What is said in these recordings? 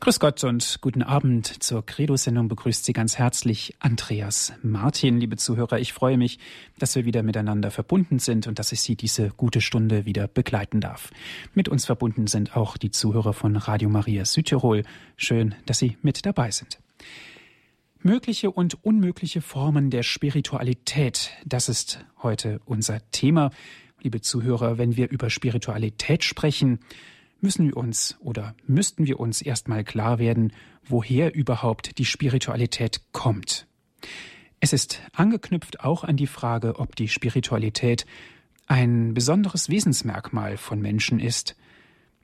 Grüß Gott und guten Abend. Zur Credo-Sendung begrüßt Sie ganz herzlich Andreas Martin. Liebe Zuhörer, ich freue mich, dass wir wieder miteinander verbunden sind und dass ich Sie diese gute Stunde wieder begleiten darf. Mit uns verbunden sind auch die Zuhörer von Radio Maria Südtirol. Schön, dass Sie mit dabei sind. Mögliche und unmögliche Formen der Spiritualität, das ist heute unser Thema. Liebe Zuhörer, wenn wir über Spiritualität sprechen, müssen wir uns oder müssten wir uns erstmal klar werden, woher überhaupt die Spiritualität kommt. Es ist angeknüpft auch an die Frage, ob die Spiritualität ein besonderes Wesensmerkmal von Menschen ist.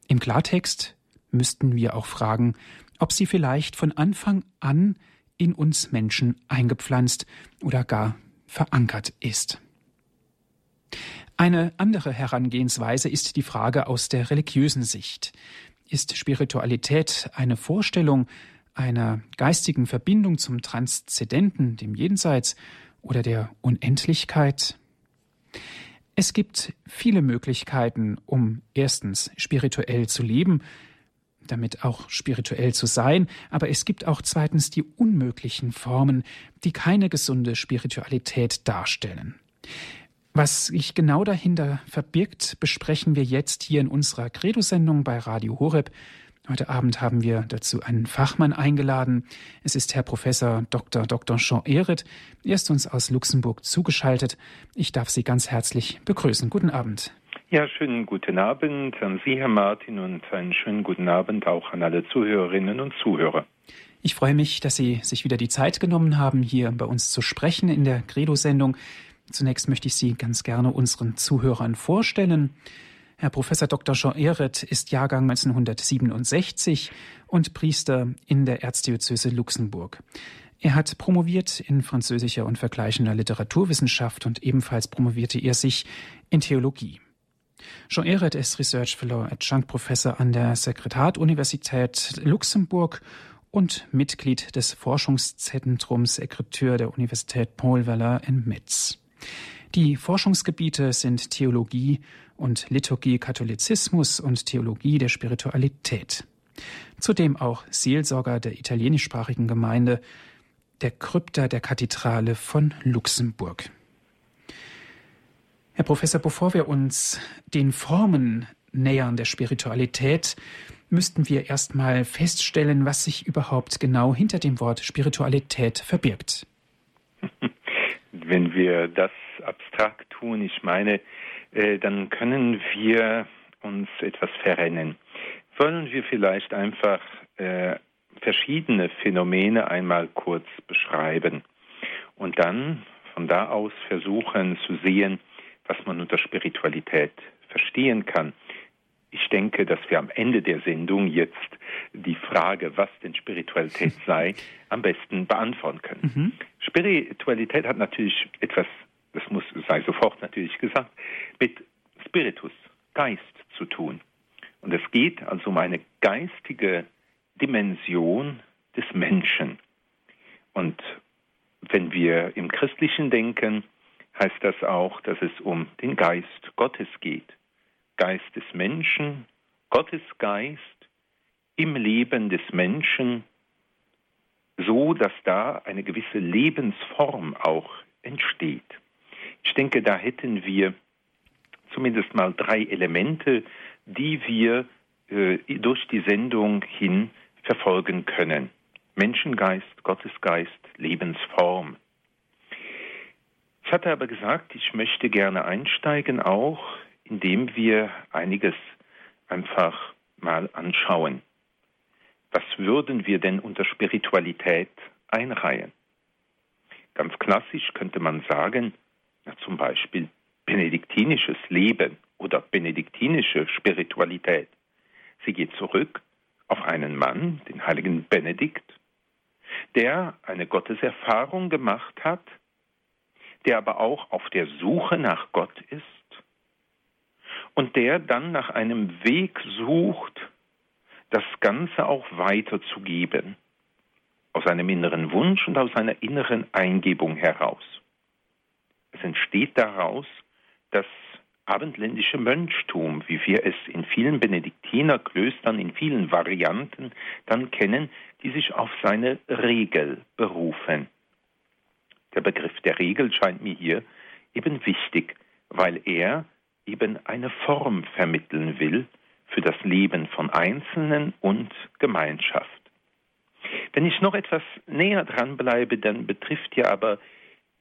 Im Klartext müssten wir auch fragen, ob sie vielleicht von Anfang an in uns Menschen eingepflanzt oder gar verankert ist. Eine andere Herangehensweise ist die Frage aus der religiösen Sicht. Ist Spiritualität eine Vorstellung einer geistigen Verbindung zum Transzendenten, dem Jenseits oder der Unendlichkeit? Es gibt viele Möglichkeiten, um erstens spirituell zu leben, damit auch spirituell zu sein, aber es gibt auch zweitens die unmöglichen Formen, die keine gesunde Spiritualität darstellen. Was sich genau dahinter verbirgt, besprechen wir jetzt hier in unserer Credo-Sendung bei Radio Horeb. Heute Abend haben wir dazu einen Fachmann eingeladen. Es ist Herr Professor Dr. Dr. Jean Ehret. Er ist uns aus Luxemburg zugeschaltet. Ich darf Sie ganz herzlich begrüßen. Guten Abend. Ja, schönen guten Abend an Sie, Herr Martin, und einen schönen guten Abend auch an alle Zuhörerinnen und Zuhörer. Ich freue mich, dass Sie sich wieder die Zeit genommen haben, hier bei uns zu sprechen in der Credo-Sendung. Zunächst möchte ich Sie ganz gerne unseren Zuhörern vorstellen. Herr Professor Dr. Jean Ehret ist Jahrgang 1967 und Priester in der Erzdiözese Luxemburg. Er hat promoviert in französischer und vergleichender Literaturwissenschaft und ebenfalls promovierte er sich in Theologie. Jean Ehret ist Research Fellow Adjunct Professor an der Sekretariat-Universität Luxemburg und Mitglied des Forschungszentrums Sekretär der Universität Paul Weller in Metz. Die Forschungsgebiete sind Theologie und Liturgie Katholizismus und Theologie der Spiritualität. Zudem auch Seelsorger der italienischsprachigen Gemeinde, der Krypta der Kathedrale von Luxemburg. Herr Professor, bevor wir uns den Formen nähern der Spiritualität, müssten wir erstmal feststellen, was sich überhaupt genau hinter dem Wort Spiritualität verbirgt. wenn wir das abstrakt tun, ich meine, äh, dann können wir uns etwas verrennen. Wollen wir vielleicht einfach äh, verschiedene Phänomene einmal kurz beschreiben und dann von da aus versuchen zu sehen, was man unter Spiritualität verstehen kann. Ich denke, dass wir am Ende der Sendung jetzt die Frage, was denn Spiritualität sei, am besten beantworten können. Mhm. Spiritualität hat natürlich etwas, das muss sei sofort natürlich gesagt, mit Spiritus, Geist zu tun. Und es geht also um eine geistige Dimension des Menschen. Und wenn wir im Christlichen denken, heißt das auch, dass es um den Geist Gottes geht. Geist des Menschen, Gottes Geist im Leben des Menschen, so dass da eine gewisse Lebensform auch entsteht. Ich denke, da hätten wir zumindest mal drei Elemente, die wir äh, durch die Sendung hin verfolgen können. Menschengeist, Gottesgeist, Lebensform. Ich hatte aber gesagt, ich möchte gerne einsteigen auch indem wir einiges einfach mal anschauen. Was würden wir denn unter Spiritualität einreihen? Ganz klassisch könnte man sagen, ja, zum Beispiel benediktinisches Leben oder benediktinische Spiritualität. Sie geht zurück auf einen Mann, den heiligen Benedikt, der eine Gotteserfahrung gemacht hat, der aber auch auf der Suche nach Gott ist und der dann nach einem Weg sucht, das Ganze auch weiterzugeben, aus einem inneren Wunsch und aus einer inneren Eingebung heraus. Es entsteht daraus, dass abendländische Mönchtum, wie wir es in vielen Benediktinerklöstern in vielen Varianten dann kennen, die sich auf seine Regel berufen. Der Begriff der Regel scheint mir hier eben wichtig, weil er eben eine Form vermitteln will für das Leben von Einzelnen und Gemeinschaft. Wenn ich noch etwas näher dran bleibe, dann betrifft ja aber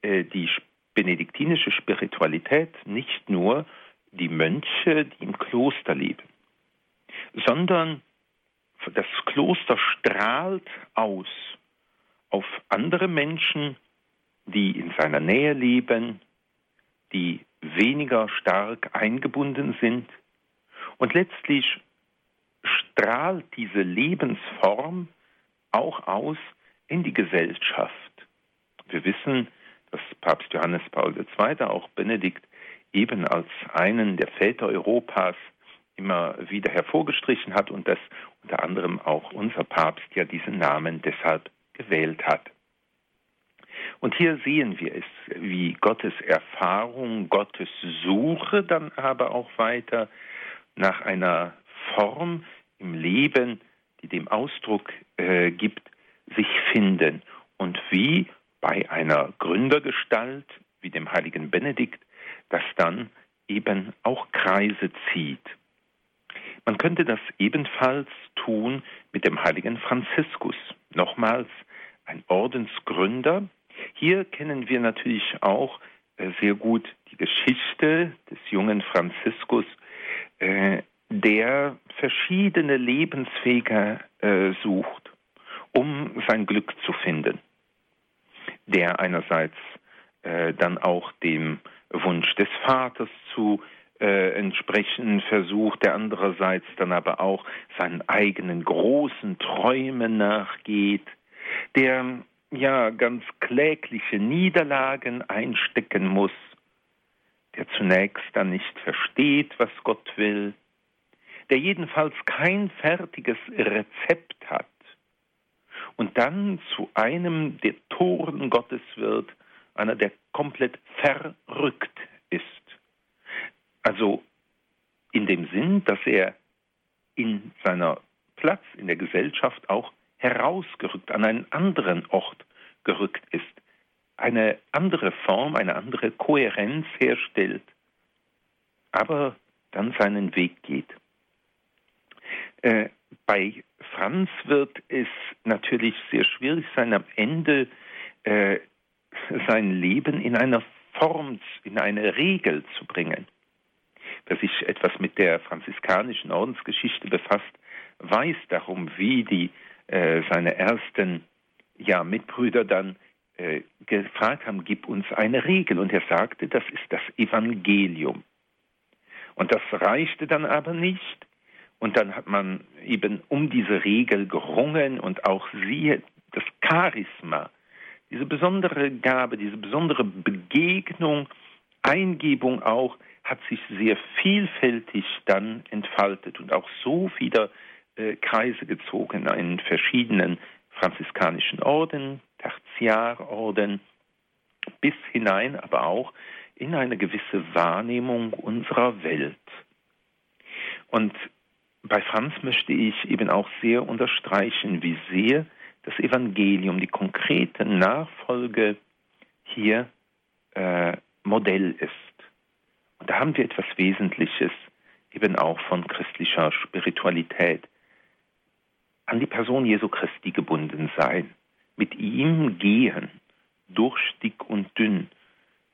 äh, die benediktinische Spiritualität nicht nur die Mönche, die im Kloster leben, sondern das Kloster strahlt aus auf andere Menschen, die in seiner Nähe leben, die weniger stark eingebunden sind. Und letztlich strahlt diese Lebensform auch aus in die Gesellschaft. Wir wissen, dass Papst Johannes Paul II., auch Benedikt, eben als einen der Väter Europas immer wieder hervorgestrichen hat und dass unter anderem auch unser Papst ja diesen Namen deshalb gewählt hat. Und hier sehen wir es, wie Gottes Erfahrung, Gottes Suche dann aber auch weiter nach einer Form im Leben, die dem Ausdruck äh, gibt, sich finden und wie bei einer Gründergestalt wie dem heiligen Benedikt das dann eben auch Kreise zieht. Man könnte das ebenfalls tun mit dem heiligen Franziskus, nochmals ein Ordensgründer, hier kennen wir natürlich auch äh, sehr gut die Geschichte des jungen Franziskus, äh, der verschiedene Lebenswege äh, sucht, um sein Glück zu finden. Der einerseits dann auch dem Wunsch des Vaters zu entsprechen versucht, der andererseits dann aber auch seinen eigenen großen Träumen nachgeht, der ja ganz klägliche Niederlagen einstecken muss, der zunächst dann nicht versteht, was Gott will, der jedenfalls kein fertiges Rezept hat und dann zu einem der Toren Gottes wird, einer, der komplett verrückt ist. Also in dem Sinn, dass er in seiner Platz in der Gesellschaft auch herausgerückt, an einen anderen Ort gerückt ist, eine andere Form, eine andere Kohärenz herstellt, aber dann seinen Weg geht. Äh, bei Franz wird es natürlich sehr schwierig sein, am Ende äh, sein Leben in einer Form, in eine Regel zu bringen. Wer sich etwas mit der franziskanischen Ordensgeschichte befasst, weiß darum, wie die äh, seine ersten ja, Mitbrüder dann äh, gefragt haben, gib uns eine Regel. Und er sagte, das ist das Evangelium. Und das reichte dann aber nicht. Und dann hat man eben um diese Regel gerungen und auch sie, das Charisma, diese besondere Gabe, diese besondere Begegnung, Eingebung auch, hat sich sehr vielfältig dann entfaltet und auch so wieder Kreise gezogen in verschiedenen franziskanischen Orden, Tertiarorden, bis hinein aber auch in eine gewisse Wahrnehmung unserer Welt. Und bei Franz möchte ich eben auch sehr unterstreichen, wie sehr das Evangelium, die konkrete Nachfolge hier äh, Modell ist. Und da haben wir etwas Wesentliches eben auch von christlicher Spiritualität an die Person Jesu Christi gebunden sein, mit ihm gehen, durch dick und dünn,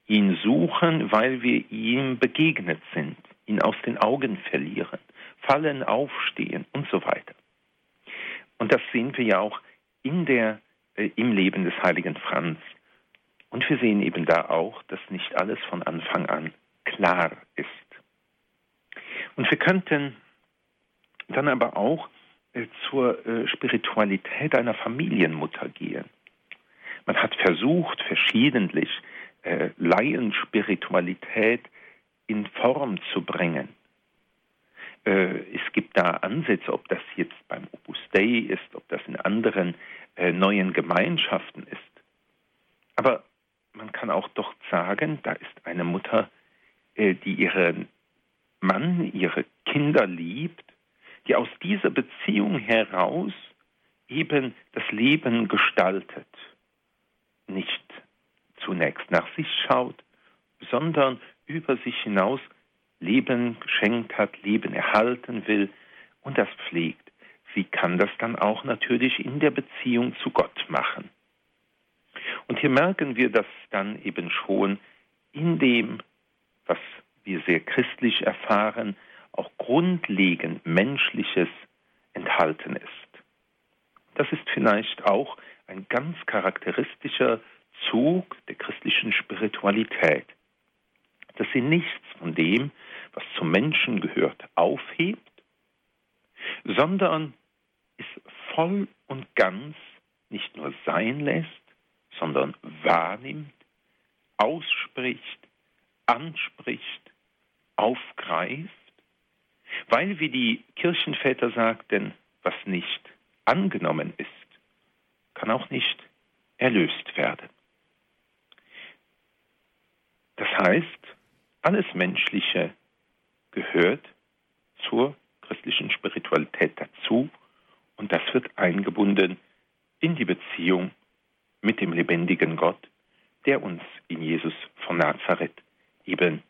ihn suchen, weil wir ihm begegnet sind, ihn aus den Augen verlieren, fallen, aufstehen und so weiter. Und das sehen wir ja auch in der, äh, im Leben des heiligen Franz. Und wir sehen eben da auch, dass nicht alles von Anfang an klar ist. Und wir könnten dann aber auch zur äh, Spiritualität einer Familienmutter gehen. Man hat versucht, verschiedentlich äh, Laienspiritualität in Form zu bringen. Äh, es gibt da Ansätze, ob das jetzt beim Opus Dei ist, ob das in anderen äh, neuen Gemeinschaften ist. Aber man kann auch doch sagen, da ist eine Mutter, äh, die ihre Mann ihre Kinder liebt, die aus dieser Beziehung heraus eben das Leben gestaltet, nicht zunächst nach sich schaut, sondern über sich hinaus Leben geschenkt hat, Leben erhalten will und das pflegt. Wie kann das dann auch natürlich in der Beziehung zu Gott machen? Und hier merken wir, dass dann eben schon in dem, was wir sehr christlich erfahren, auch grundlegend Menschliches enthalten ist. Das ist vielleicht auch ein ganz charakteristischer Zug der christlichen Spiritualität, dass sie nichts von dem, was zum Menschen gehört, aufhebt, sondern es voll und ganz nicht nur sein lässt, sondern wahrnimmt, ausspricht, anspricht, aufgreift, weil, wie die Kirchenväter sagten, was nicht angenommen ist, kann auch nicht erlöst werden. Das heißt, alles Menschliche gehört zur christlichen Spiritualität dazu und das wird eingebunden in die Beziehung mit dem lebendigen Gott, der uns in Jesus von Nazareth eben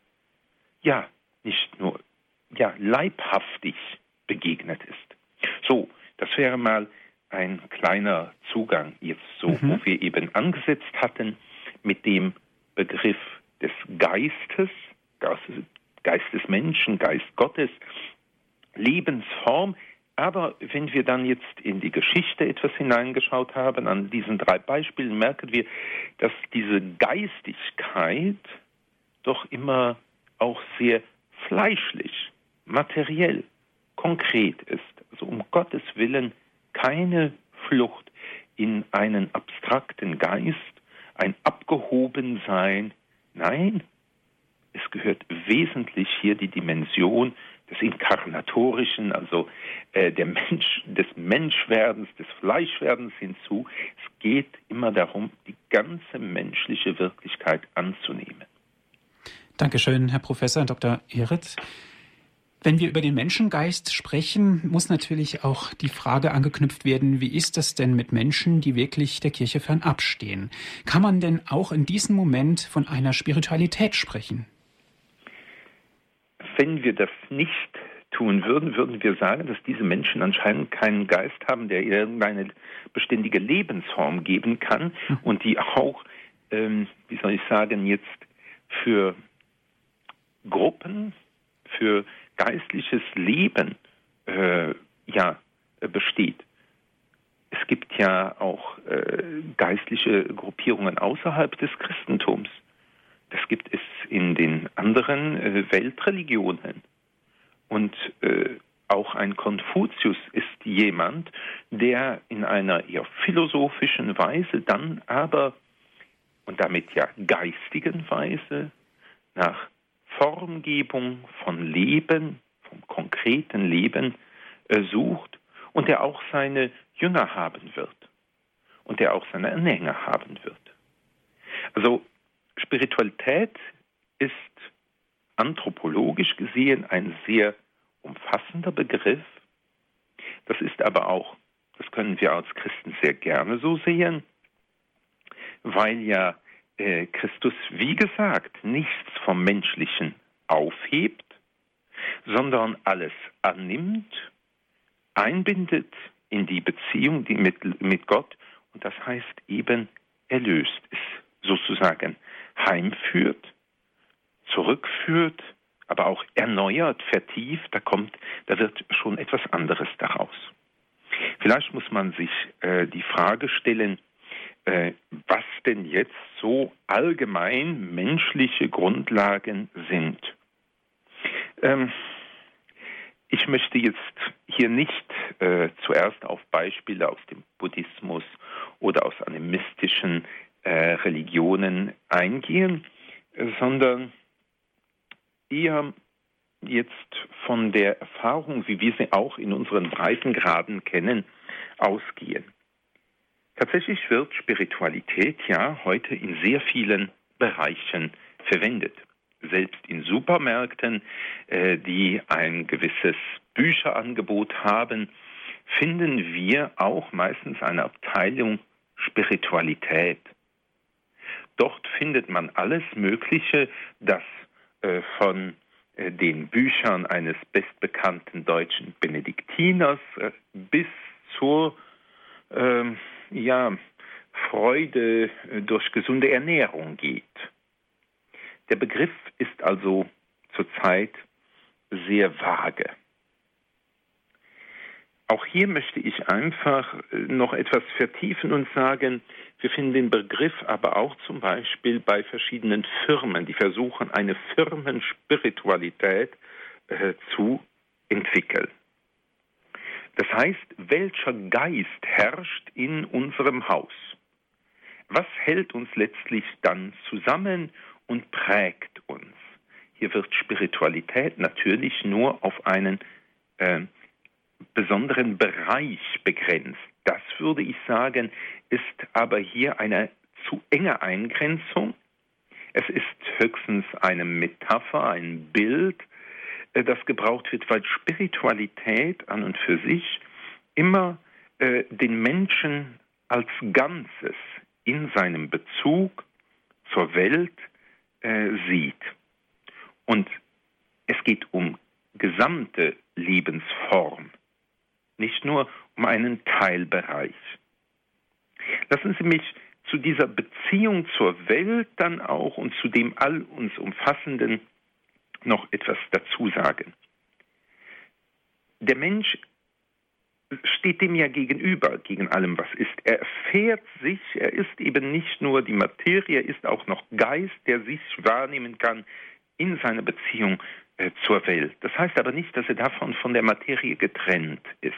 ja nicht nur ja leibhaftig begegnet ist. So, das wäre mal ein kleiner Zugang jetzt so, mhm. wo wir eben angesetzt hatten mit dem Begriff des Geistes, Geist des Menschen, Geist Gottes, Lebensform. Aber wenn wir dann jetzt in die Geschichte etwas hineingeschaut haben, an diesen drei Beispielen merken wir, dass diese Geistigkeit doch immer auch sehr fleischlich, materiell, konkret ist. Also um Gottes Willen keine Flucht in einen abstrakten Geist, ein Abgehobensein. Nein, es gehört wesentlich hier die Dimension des Inkarnatorischen, also äh, der Mensch, des Menschwerdens, des Fleischwerdens hinzu. Es geht immer darum, die ganze menschliche Wirklichkeit anzunehmen. Dankeschön, Herr Professor Dr. Ehret. Wenn wir über den Menschengeist sprechen, muss natürlich auch die Frage angeknüpft werden, wie ist das denn mit Menschen, die wirklich der Kirche fernabstehen? Kann man denn auch in diesem Moment von einer Spiritualität sprechen? Wenn wir das nicht tun würden, würden wir sagen, dass diese Menschen anscheinend keinen Geist haben, der irgendeine beständige Lebensform geben kann hm. und die auch, ähm, wie soll ich sagen, jetzt für Gruppen, für geistliches Leben äh, ja besteht. Es gibt ja auch äh, geistliche Gruppierungen außerhalb des Christentums. Das gibt es in den anderen äh, Weltreligionen. Und äh, auch ein Konfuzius ist jemand, der in einer eher philosophischen Weise dann aber und damit ja geistigen Weise nach Formgebung von Leben, vom konkreten Leben äh, sucht und der auch seine Jünger haben wird und der auch seine Anhänger haben wird. Also Spiritualität ist anthropologisch gesehen ein sehr umfassender Begriff. Das ist aber auch, das können wir als Christen sehr gerne so sehen, weil ja äh, Christus, wie gesagt, nichts vom Menschlichen aufhebt, sondern alles annimmt, einbindet in die Beziehung mit, mit Gott und das heißt eben erlöst, es sozusagen heimführt, zurückführt, aber auch erneuert, vertieft, da kommt, da wird schon etwas anderes daraus. Vielleicht muss man sich äh, die Frage stellen, was denn jetzt so allgemein menschliche Grundlagen sind. Ähm, ich möchte jetzt hier nicht äh, zuerst auf Beispiele aus dem Buddhismus oder aus animistischen äh, Religionen eingehen, sondern eher jetzt von der Erfahrung, wie wir sie auch in unseren Breitengraden kennen, ausgehen. Tatsächlich wird Spiritualität ja heute in sehr vielen Bereichen verwendet. selbst in Supermärkten, äh, die ein gewisses Bücherangebot haben, finden wir auch meistens eine Abteilung Spiritualität. Dort findet man alles Mögliche, das äh, von äh, den Büchern eines bestbekannten deutschen Benediktiners äh, bis zur ähm, ja, Freude äh, durch gesunde Ernährung geht. Der Begriff ist also zurzeit sehr vage. Auch hier möchte ich einfach äh, noch etwas vertiefen und sagen, wir finden den Begriff aber auch zum Beispiel bei verschiedenen Firmen, die versuchen, eine Firmenspiritualität äh, zu entwickeln. Das heißt, welcher Geist herrscht in unserem Haus? Was hält uns letztlich dann zusammen und prägt uns? Hier wird Spiritualität natürlich nur auf einen äh, besonderen Bereich begrenzt. Das würde ich sagen, ist aber hier eine zu enge Eingrenzung. Es ist höchstens eine Metapher, ein Bild, das gebraucht wird, weil Spiritualität an und für sich immer äh, den Menschen als Ganzes in seinem Bezug zur Welt äh, sieht. Und es geht um gesamte Lebensform nicht nur um einen Teilbereich. Lassen Sie mich zu dieser Beziehung zur Welt dann auch und zu dem all uns umfassenden noch etwas dazu sagen. Der Mensch steht dem ja gegenüber, gegen allem, was ist. Er erfährt sich, er ist eben nicht nur die Materie, er ist auch noch Geist, der sich wahrnehmen kann in seiner Beziehung äh, zur Welt. Das heißt aber nicht, dass er davon von der Materie getrennt ist.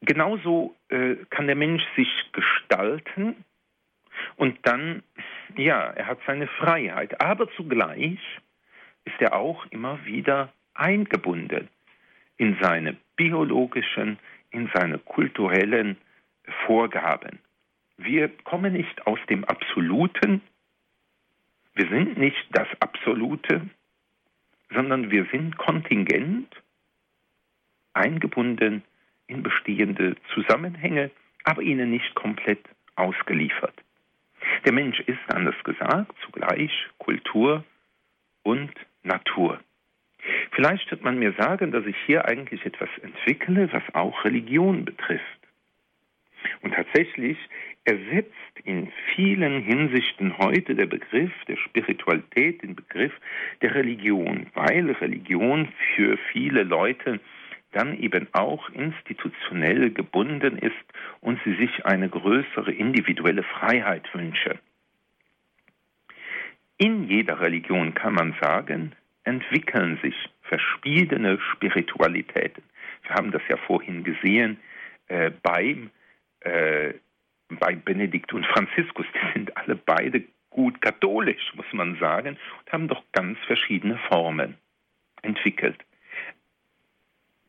Genauso äh, kann der Mensch sich gestalten und dann, ja, er hat seine Freiheit, aber zugleich ist er auch immer wieder eingebunden in seine biologischen, in seine kulturellen Vorgaben. Wir kommen nicht aus dem Absoluten, wir sind nicht das Absolute, sondern wir sind kontingent, eingebunden in bestehende Zusammenhänge, aber ihnen nicht komplett ausgeliefert. Der Mensch ist, anders gesagt, zugleich Kultur und Natur. Vielleicht wird man mir sagen, dass ich hier eigentlich etwas entwickle, was auch Religion betrifft. Und tatsächlich ersetzt in vielen Hinsichten heute der Begriff der Spiritualität den Begriff der Religion, weil Religion für viele Leute dann eben auch institutionell gebunden ist und sie sich eine größere individuelle Freiheit wünschen. In jeder Religion kann man sagen, entwickeln sich verschiedene Spiritualitäten. Wir haben das ja vorhin gesehen äh, beim, äh, bei Benedikt und Franziskus. Die sind alle beide gut katholisch, muss man sagen, und haben doch ganz verschiedene Formen entwickelt.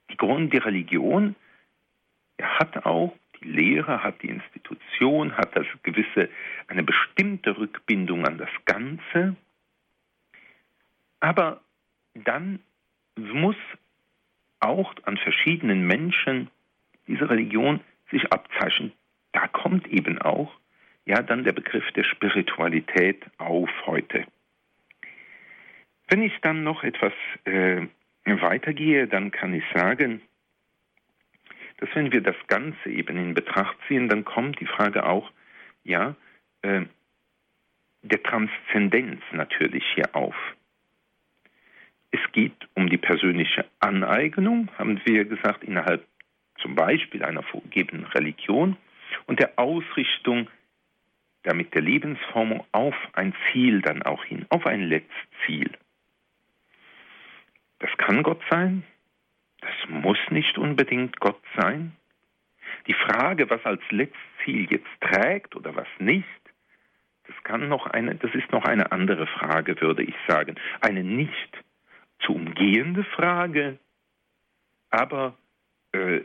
Die Grund der Religion hat auch die Lehre, hat die Institution, hat das gewisse, eine bestimmte Rückbindung an das Ganze. Aber dann muss auch an verschiedenen Menschen diese Religion sich abzeichnen. Da kommt eben auch ja dann der Begriff der Spiritualität auf heute. Wenn ich dann noch etwas äh, weitergehe, dann kann ich sagen, dass wenn wir das Ganze eben in Betracht ziehen, dann kommt die Frage auch, ja, äh, der Transzendenz natürlich hier auf. Es geht um die persönliche Aneignung, haben wir gesagt, innerhalb zum Beispiel einer vorgegebenen Religion und der Ausrichtung damit der Lebensformung auf ein Ziel dann auch hin, auf ein Letztziel. Das kann Gott sein, das muss nicht unbedingt Gott sein. Die Frage, was als Letztziel jetzt trägt oder was nicht, das kann noch eine, das ist noch eine andere Frage, würde ich sagen. Eine nicht zu umgehende Frage, aber äh,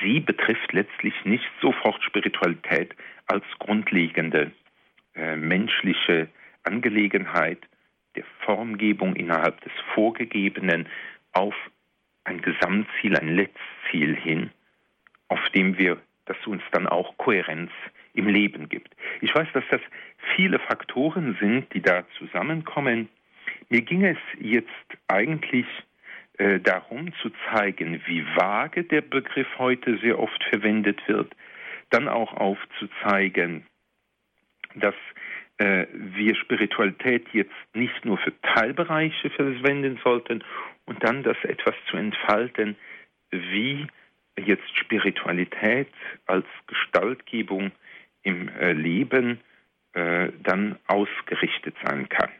sie betrifft letztlich nicht sofort Spiritualität als grundlegende äh, menschliche Angelegenheit der Formgebung innerhalb des Vorgegebenen auf ein Gesamtziel, ein Letztziel hin, auf dem wir, das uns dann auch Kohärenz im Leben gibt. Ich weiß, dass das viele Faktoren sind, die da zusammenkommen. Mir ging es jetzt eigentlich äh, darum zu zeigen, wie vage der Begriff heute sehr oft verwendet wird, dann auch aufzuzeigen, dass wir Spiritualität jetzt nicht nur für Teilbereiche verwenden sollten und dann das etwas zu entfalten, wie jetzt Spiritualität als Gestaltgebung im äh, Leben äh, dann ausgerichtet sein kann.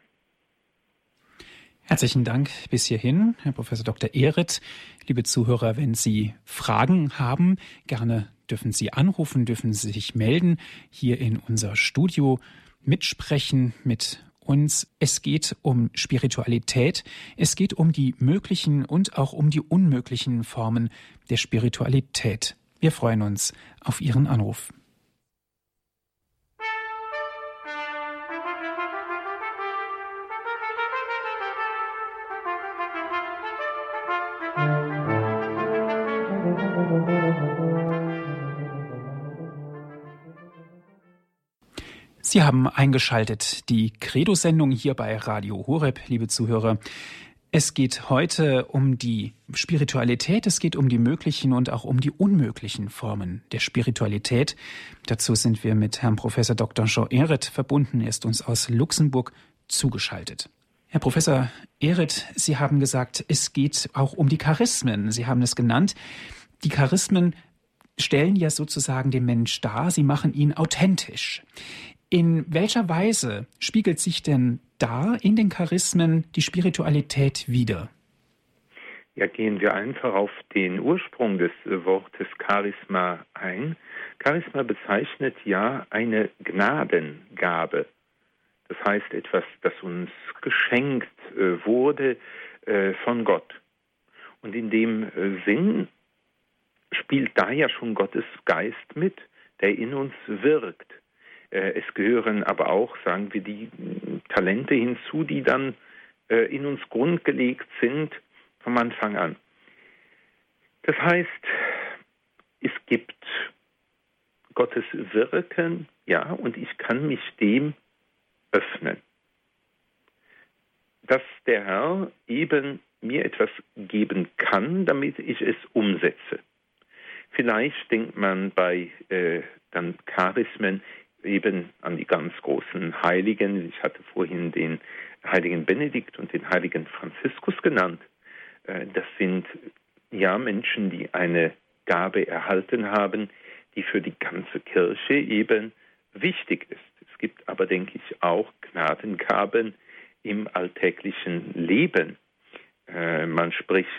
Herzlichen Dank bis hierhin, Herr Professor Dr. Ehret. Liebe Zuhörer, wenn Sie Fragen haben, gerne dürfen Sie anrufen, dürfen Sie sich melden hier in unser Studio, mitsprechen mit uns. Es geht um Spiritualität. Es geht um die möglichen und auch um die unmöglichen Formen der Spiritualität. Wir freuen uns auf Ihren Anruf. Sie haben eingeschaltet die Credo-Sendung hier bei Radio Horeb, liebe Zuhörer. Es geht heute um die Spiritualität, es geht um die möglichen und auch um die unmöglichen Formen der Spiritualität. Dazu sind wir mit Herrn Professor Dr. Jean Ehret verbunden. Er ist uns aus Luxemburg zugeschaltet. Herr Professor Ehret, Sie haben gesagt, es geht auch um die Charismen. Sie haben es genannt. Die Charismen stellen ja sozusagen den Mensch dar, sie machen ihn authentisch. In welcher Weise spiegelt sich denn da in den Charismen die Spiritualität wider? Ja, gehen wir einfach auf den Ursprung des Wortes Charisma ein. Charisma bezeichnet ja eine Gnadengabe. Das heißt etwas, das uns geschenkt äh, wurde äh, von Gott. Und in dem äh, Sinn spielt da ja schon Gottes Geist mit, der in uns wirkt. Äh, es gehören aber auch, sagen wir, die Talente hinzu, die dann äh, in uns grundgelegt sind vom Anfang an. Das heißt, es gibt Gottes Wirken, ja, und ich kann mich dem öffnen. Dass der Herr eben mir etwas geben kann, damit ich es umsetze. Vielleicht denkt man bei äh, dann Charismen eben an die ganz großen Heiligen. Ich hatte vorhin den heiligen Benedikt und den heiligen Franziskus genannt. Äh, das sind ja Menschen, die eine Gabe erhalten haben, die für die ganze Kirche eben wichtig ist. Es gibt aber, denke ich, auch Gnadengaben im alltäglichen Leben. Äh, man spricht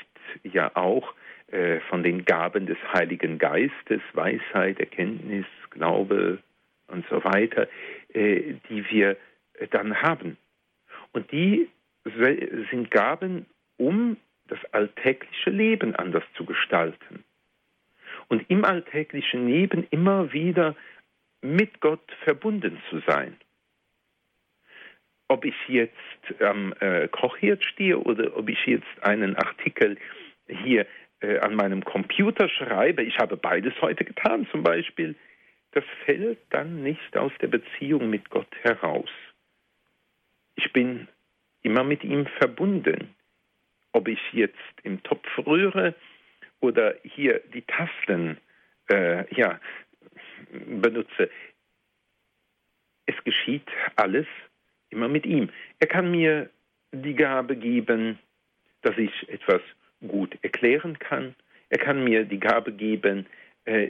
ja auch äh, von den Gaben des Heiligen Geistes, Weisheit, Erkenntnis, Glaube, und so weiter, äh, die wir dann haben. Und die sind Gaben, um das alltägliche Leben anders zu gestalten. Und im alltäglichen Leben immer wieder mit Gott verbunden zu sein. Ob ich jetzt am äh, Kochherd stehe oder ob ich jetzt einen Artikel hier äh, an meinem Computer schreibe, ich habe beides heute getan zum Beispiel, das fällt dann nicht aus der Beziehung mit Gott heraus. Ich bin immer mit ihm verbunden. Ob ich jetzt im Topf rühre oder hier die Tasten äh, ja, benutze, es geschieht alles immer mit ihm. Er kann mir die Gabe geben, dass ich etwas gut erklären kann. Er kann mir die Gabe geben,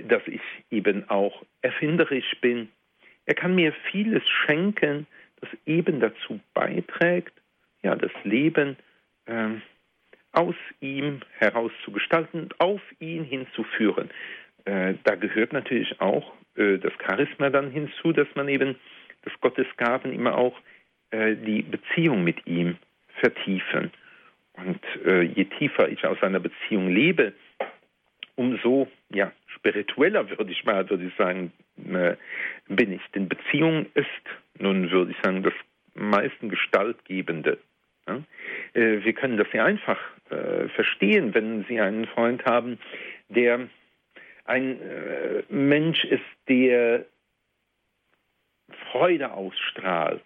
dass ich eben auch erfinderisch bin. Er kann mir vieles schenken, das eben dazu beiträgt, ja, das Leben äh, aus ihm heraus zu gestalten, auf ihn hinzuführen. Äh, da gehört natürlich auch äh, das Charisma dann hinzu, dass man eben das Gottesgaben immer auch äh, die Beziehung mit ihm vertiefen. Und äh, je tiefer ich aus einer Beziehung lebe, umso ja, spiritueller, würde ich mal würde ich sagen, äh, bin ich. Denn Beziehung ist, nun würde ich sagen, das meisten Gestaltgebende. Äh, wir können das sehr einfach äh, verstehen, wenn Sie einen Freund haben, der ein Mensch ist, der Freude ausstrahlt,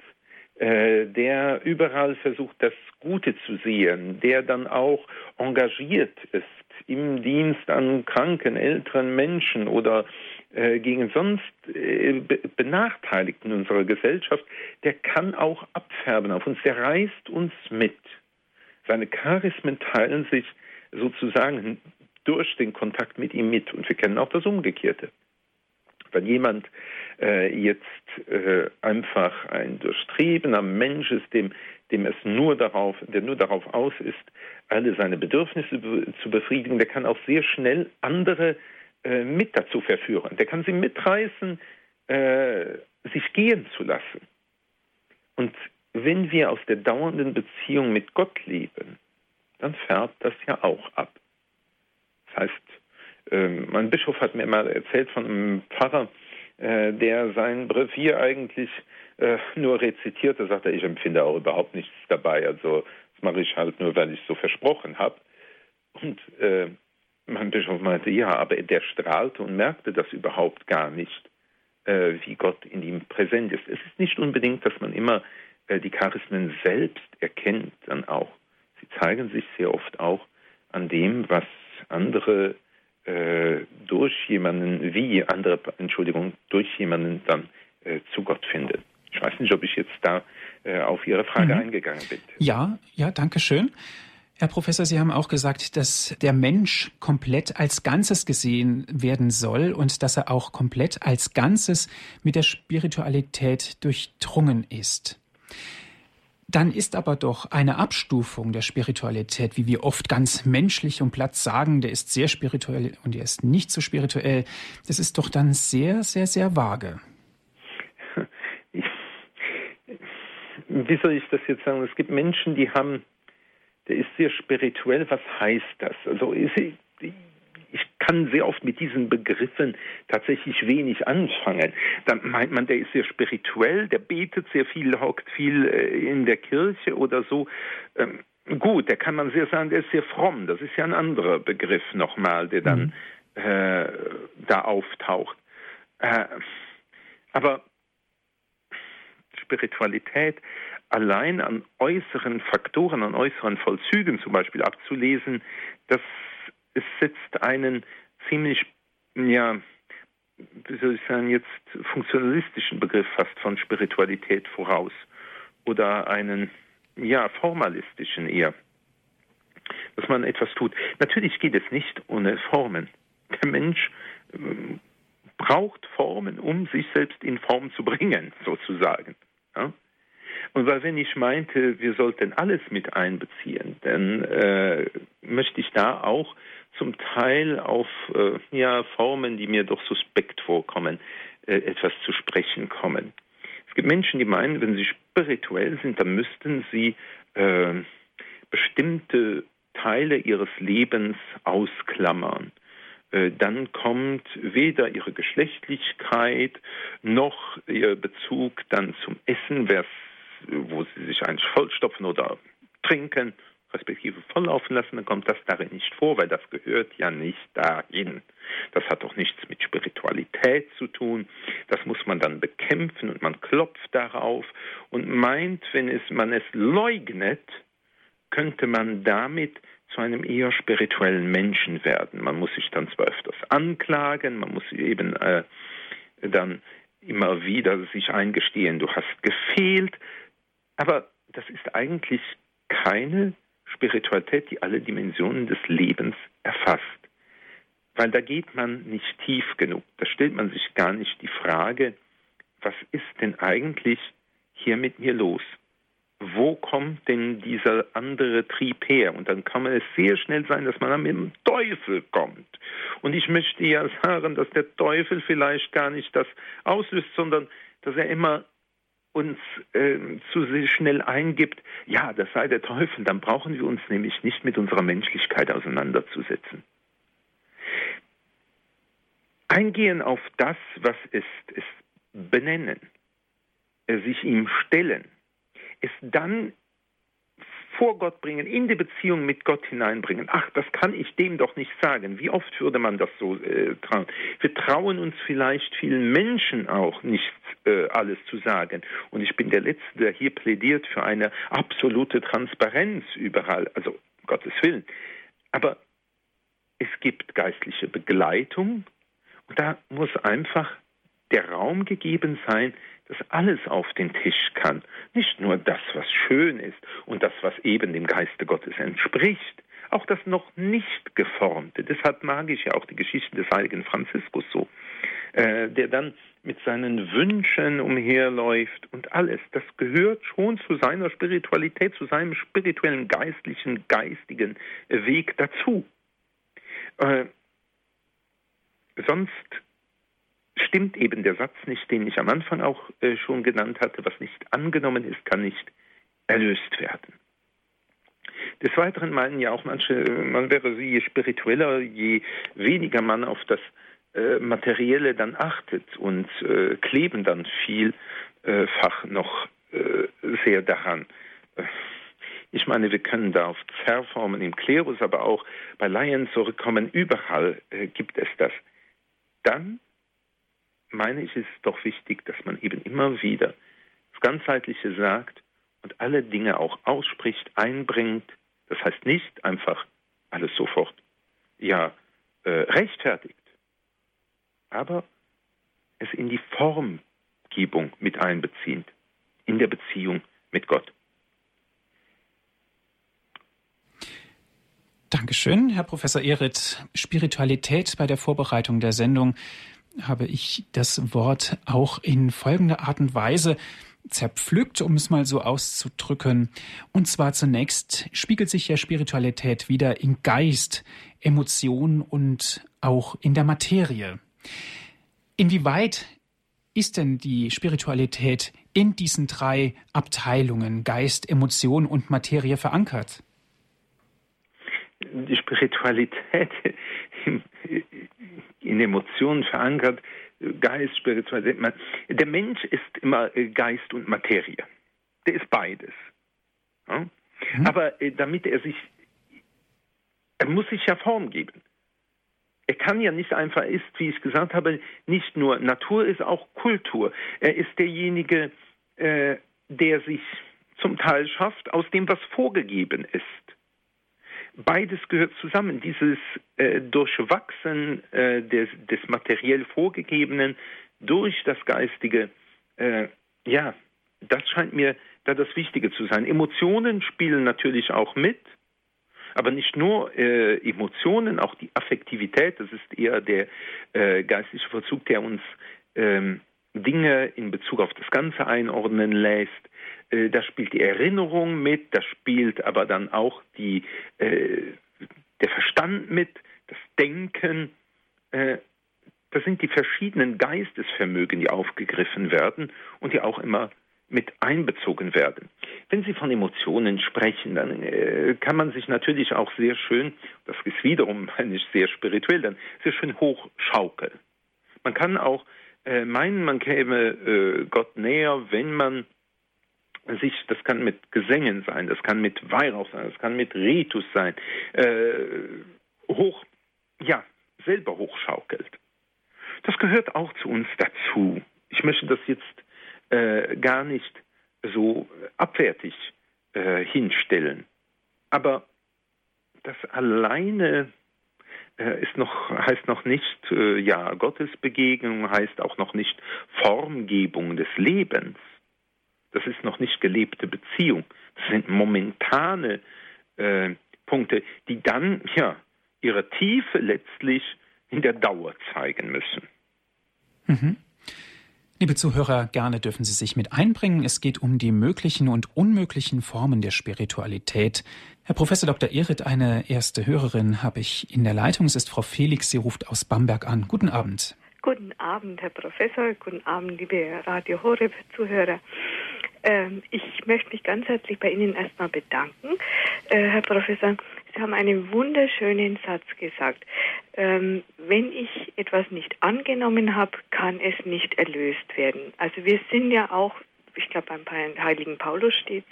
der überall versucht, das Gute zu sehen, der dann auch engagiert ist im Dienst an kranken, älteren Menschen oder äh, gegen sonst äh, Benachteiligten unserer Gesellschaft, der kann auch abfärben auf uns, der reißt uns mit. Seine Charismen teilen sich sozusagen durch den Kontakt mit ihm mit. Und wir kennen auch das Umgekehrte. Wenn jemand äh, jetzt äh, einfach ein durchtriebener Mensch ist, dem, dem es nur darauf, der nur darauf aus ist, alle seine Bedürfnisse zu befriedigen, der kann auch sehr schnell andere äh, mit dazu verführen. Der kann sie mitreißen, äh, sich gehen zu lassen. Und wenn wir aus der dauernden Beziehung mit Gott leben, dann färbt das ja auch ab. Das heißt, ähm, mein Bischof hat mir mal erzählt von einem Pfarrer, äh, der sein Brevier eigentlich äh, nur rezitiert. Da sagt er, ich empfinde auch überhaupt nichts dabei. Also das mache ich halt nur, weil ich so versprochen habe. Und äh, mein Bischof meinte, ja, aber der strahlte und merkte das überhaupt gar nicht, äh, wie Gott in ihm präsent ist. Es ist nicht unbedingt, dass man immer äh, die Charismen selbst erkennt, dann auch. Sie zeigen sich sehr oft auch an dem, was andere äh, durch jemanden, wie andere, Entschuldigung, durch jemanden dann äh, zu Gott finden. Ich weiß nicht, ob ich jetzt da äh, auf Ihre Frage mhm. eingegangen bin. Ja, ja, danke schön. Herr Professor, Sie haben auch gesagt, dass der Mensch komplett als Ganzes gesehen werden soll und dass er auch komplett als Ganzes mit der Spiritualität durchdrungen ist. Dann ist aber doch eine Abstufung der Spiritualität, wie wir oft ganz menschlich und platt sagen, der ist sehr spirituell und der ist nicht so spirituell, das ist doch dann sehr, sehr, sehr vage. Wie soll ich das jetzt sagen? Es gibt Menschen, die haben, der ist sehr spirituell. Was heißt das? Also ist, ich kann sehr oft mit diesen Begriffen tatsächlich wenig anfangen. Dann meint man, der ist sehr spirituell, der betet sehr viel, hockt viel äh, in der Kirche oder so. Ähm, gut, der kann man sehr sagen, der ist sehr fromm. Das ist ja ein anderer Begriff nochmal, der dann mhm. äh, da auftaucht. Äh, aber Spiritualität allein an äußeren Faktoren, an äußeren Vollzügen zum Beispiel abzulesen, das es setzt einen ziemlich, ja, wie soll ich sagen, jetzt funktionalistischen Begriff fast von Spiritualität voraus oder einen, ja, formalistischen eher, dass man etwas tut. Natürlich geht es nicht ohne Formen. Der Mensch ähm, braucht Formen, um sich selbst in Form zu bringen, sozusagen. Ja? Und weil wenn ich meinte, wir sollten alles mit einbeziehen, dann äh, möchte ich da auch zum Teil auf äh, ja, Formen, die mir doch suspekt vorkommen, äh, etwas zu sprechen kommen. Es gibt Menschen, die meinen, wenn sie spirituell sind, dann müssten sie äh, bestimmte Teile ihres Lebens ausklammern. Äh, dann kommt weder ihre Geschlechtlichkeit noch ihr Bezug dann zum Essen, wo sie sich eigentlich vollstopfen oder trinken respektive volllaufen lassen, dann kommt das darin nicht vor, weil das gehört ja nicht dahin. Das hat doch nichts mit Spiritualität zu tun. Das muss man dann bekämpfen und man klopft darauf und meint, wenn es, man es leugnet, könnte man damit zu einem eher spirituellen Menschen werden. Man muss sich dann zwar öfters anklagen, man muss eben äh, dann immer wieder sich eingestehen, du hast gefehlt, aber das ist eigentlich keine Spiritualität, die alle Dimensionen des Lebens erfasst. Weil da geht man nicht tief genug. Da stellt man sich gar nicht die Frage, was ist denn eigentlich hier mit mir los? Wo kommt denn dieser andere Trieb her? Und dann kann man es sehr schnell sein, dass man dann mit dem Teufel kommt. Und ich möchte ja sagen, dass der Teufel vielleicht gar nicht das auslöst, sondern dass er immer uns äh, zu schnell eingibt, ja, das sei der Teufel, dann brauchen wir uns nämlich nicht mit unserer Menschlichkeit auseinanderzusetzen. Eingehen auf das, was ist, ist benennen, äh, sich ihm stellen, es dann vor Gott bringen, in die Beziehung mit Gott hineinbringen. Ach, das kann ich dem doch nicht sagen. Wie oft würde man das so äh, trauen? Wir trauen uns vielleicht vielen Menschen auch nicht äh, alles zu sagen. Und ich bin der Letzte, der hier plädiert für eine absolute Transparenz überall. Also, Gottes Willen. Aber es gibt geistliche Begleitung und da muss einfach der Raum gegeben sein, dass alles auf den Tisch kann. Nicht nur das, was schön ist und das, was eben dem Geiste Gottes entspricht, auch das noch nicht geformte. Deshalb mag ich ja auch die Geschichte des heiligen Franziskus so, äh, der dann mit seinen Wünschen umherläuft und alles. Das gehört schon zu seiner Spiritualität, zu seinem spirituellen, geistlichen, geistigen Weg dazu. Äh, sonst stimmt eben der Satz nicht, den ich am Anfang auch äh, schon genannt hatte, was nicht angenommen ist, kann nicht erlöst werden. Des Weiteren meinen ja auch manche, man wäre je spiritueller, je weniger man auf das äh, Materielle dann achtet und äh, kleben dann vielfach noch äh, sehr daran. Äh, ich meine, wir können da auf Zerrformen im Klerus, aber auch bei Laien zurückkommen. Überall äh, gibt es das. Dann meine ich, ist es doch wichtig, dass man eben immer wieder das Ganzheitliche sagt und alle Dinge auch ausspricht, einbringt. Das heißt nicht einfach alles sofort ja äh, rechtfertigt, aber es in die Formgebung mit einbezieht, in der Beziehung mit Gott. Dankeschön, Herr Professor Ehret. Spiritualität bei der Vorbereitung der Sendung habe ich das Wort auch in folgender Art und Weise zerpflückt, um es mal so auszudrücken. Und zwar zunächst spiegelt sich ja Spiritualität wieder in Geist, Emotion und auch in der Materie. Inwieweit ist denn die Spiritualität in diesen drei Abteilungen Geist, Emotion und Materie verankert? Die Spiritualität in Emotionen verankert, Geist, Spiritualität. Der Mensch ist immer äh, Geist und Materie. Der ist beides. Ja? Mhm. Aber äh, damit er sich, er muss sich ja Form geben. Er kann ja nicht einfach, ist, wie ich gesagt habe, nicht nur Natur, ist auch Kultur. Er ist derjenige, äh, der sich zum Teil schafft aus dem, was vorgegeben ist beides gehört zusammen. Dieses äh, Durchwachsen äh, des, des materiell Vorgegebenen durch das Geistige, äh, ja, das scheint mir da das Wichtige zu sein. Emotionen spielen natürlich auch mit, aber nicht nur äh, Emotionen, auch die Affektivität, das ist eher der äh, geistliche Verzug, der uns ähm, Dinge in Bezug auf das Ganze einordnen lässt. Äh, da spielt die Erinnerung mit, da spielt aber dann auch die, äh, der Verstand mit, das Denken. Äh, das sind die verschiedenen Geistesvermögen, die aufgegriffen werden und die auch immer mit einbezogen werden. Wenn Sie von Emotionen sprechen, dann äh, kann man sich natürlich auch sehr schön, das ist wiederum ich sehr spirituell, dann sehr schön hochschaukeln. Man kann auch äh, meinen, man käme äh, Gott näher, wenn man sich, das kann mit Gesängen sein, das kann mit Weihrauch sein, das kann mit Ritus sein, äh, hoch, ja, selber hochschaukelt. Das gehört auch zu uns dazu. Ich möchte das jetzt äh, gar nicht so abwertig äh, hinstellen. Aber das alleine äh, ist noch, heißt noch nicht, äh, ja, Gottesbegegnung heißt auch noch nicht Formgebung des Lebens. Das ist noch nicht gelebte Beziehung. Das sind momentane äh, Punkte, die dann ja ihre Tiefe letztlich in der Dauer zeigen müssen. Mhm. Liebe Zuhörer, gerne dürfen Sie sich mit einbringen. Es geht um die möglichen und unmöglichen Formen der Spiritualität. Herr Professor Dr. Ehret, eine erste Hörerin habe ich in der Leitung. Es ist Frau Felix. Sie ruft aus Bamberg an. Guten Abend. Guten Abend, Herr Professor. Guten Abend, liebe Radio Horeb Zuhörer. Ähm, ich möchte mich ganz herzlich bei Ihnen erstmal bedanken, äh, Herr Professor. Sie haben einen wunderschönen Satz gesagt. Ähm, wenn ich etwas nicht angenommen habe, kann es nicht erlöst werden. Also wir sind ja auch ich glaube beim heiligen Paulus steht,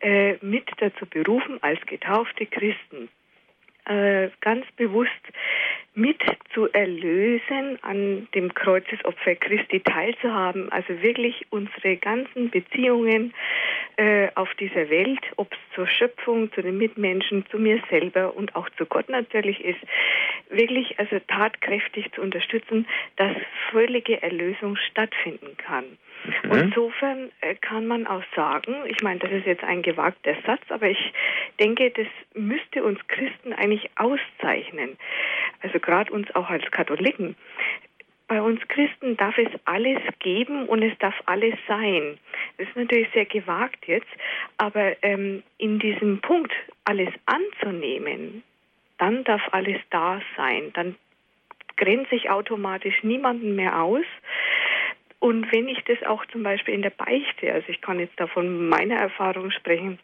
äh, mit dazu berufen, als getaufte Christen äh, ganz bewusst mit zu erlösen, an dem Kreuzesopfer Christi teilzuhaben, also wirklich unsere ganzen Beziehungen äh, auf dieser Welt, ob es zur Schöpfung, zu den Mitmenschen, zu mir selber und auch zu Gott natürlich ist, wirklich also tatkräftig zu unterstützen, dass völlige Erlösung stattfinden kann. Mhm. Und insofern äh, kann man auch sagen, ich meine, das ist jetzt ein gewagter Satz, aber ich denke, das müsste uns Christen eigentlich auszeichnen. Also gerade uns auch als Katholiken. Bei uns Christen darf es alles geben und es darf alles sein. Das ist natürlich sehr gewagt jetzt, aber ähm, in diesem Punkt alles anzunehmen, dann darf alles da sein. Dann grenze ich automatisch niemanden mehr aus. Und wenn ich das auch zum Beispiel in der Beichte, also ich kann jetzt da von meiner Erfahrung sprechen,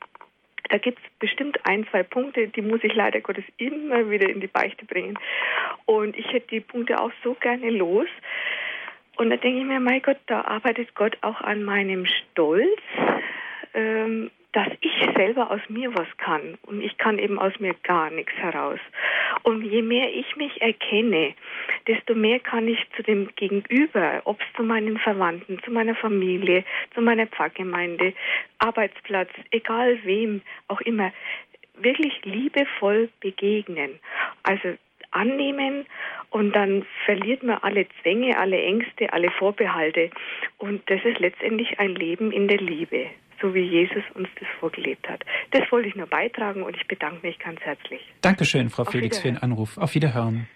da gibt es bestimmt ein, zwei Punkte, die muss ich leider Gottes immer wieder in die Beichte bringen. Und ich hätte die Punkte auch so gerne los. Und da denke ich mir, mein Gott, da arbeitet Gott auch an meinem Stolz. Ähm, dass ich selber aus mir was kann und ich kann eben aus mir gar nichts heraus. Und je mehr ich mich erkenne, desto mehr kann ich zu dem Gegenüber, ob es zu meinen Verwandten, zu meiner Familie, zu meiner Pfarrgemeinde, Arbeitsplatz, egal wem auch immer, wirklich liebevoll begegnen. Also annehmen und dann verliert man alle Zwänge, alle Ängste, alle Vorbehalte. Und das ist letztendlich ein Leben in der Liebe so wie Jesus uns das vorgelebt hat. Das wollte ich nur beitragen und ich bedanke mich ganz herzlich. Dankeschön, Frau Auf Felix, für den Anruf. Auf Wiederhören.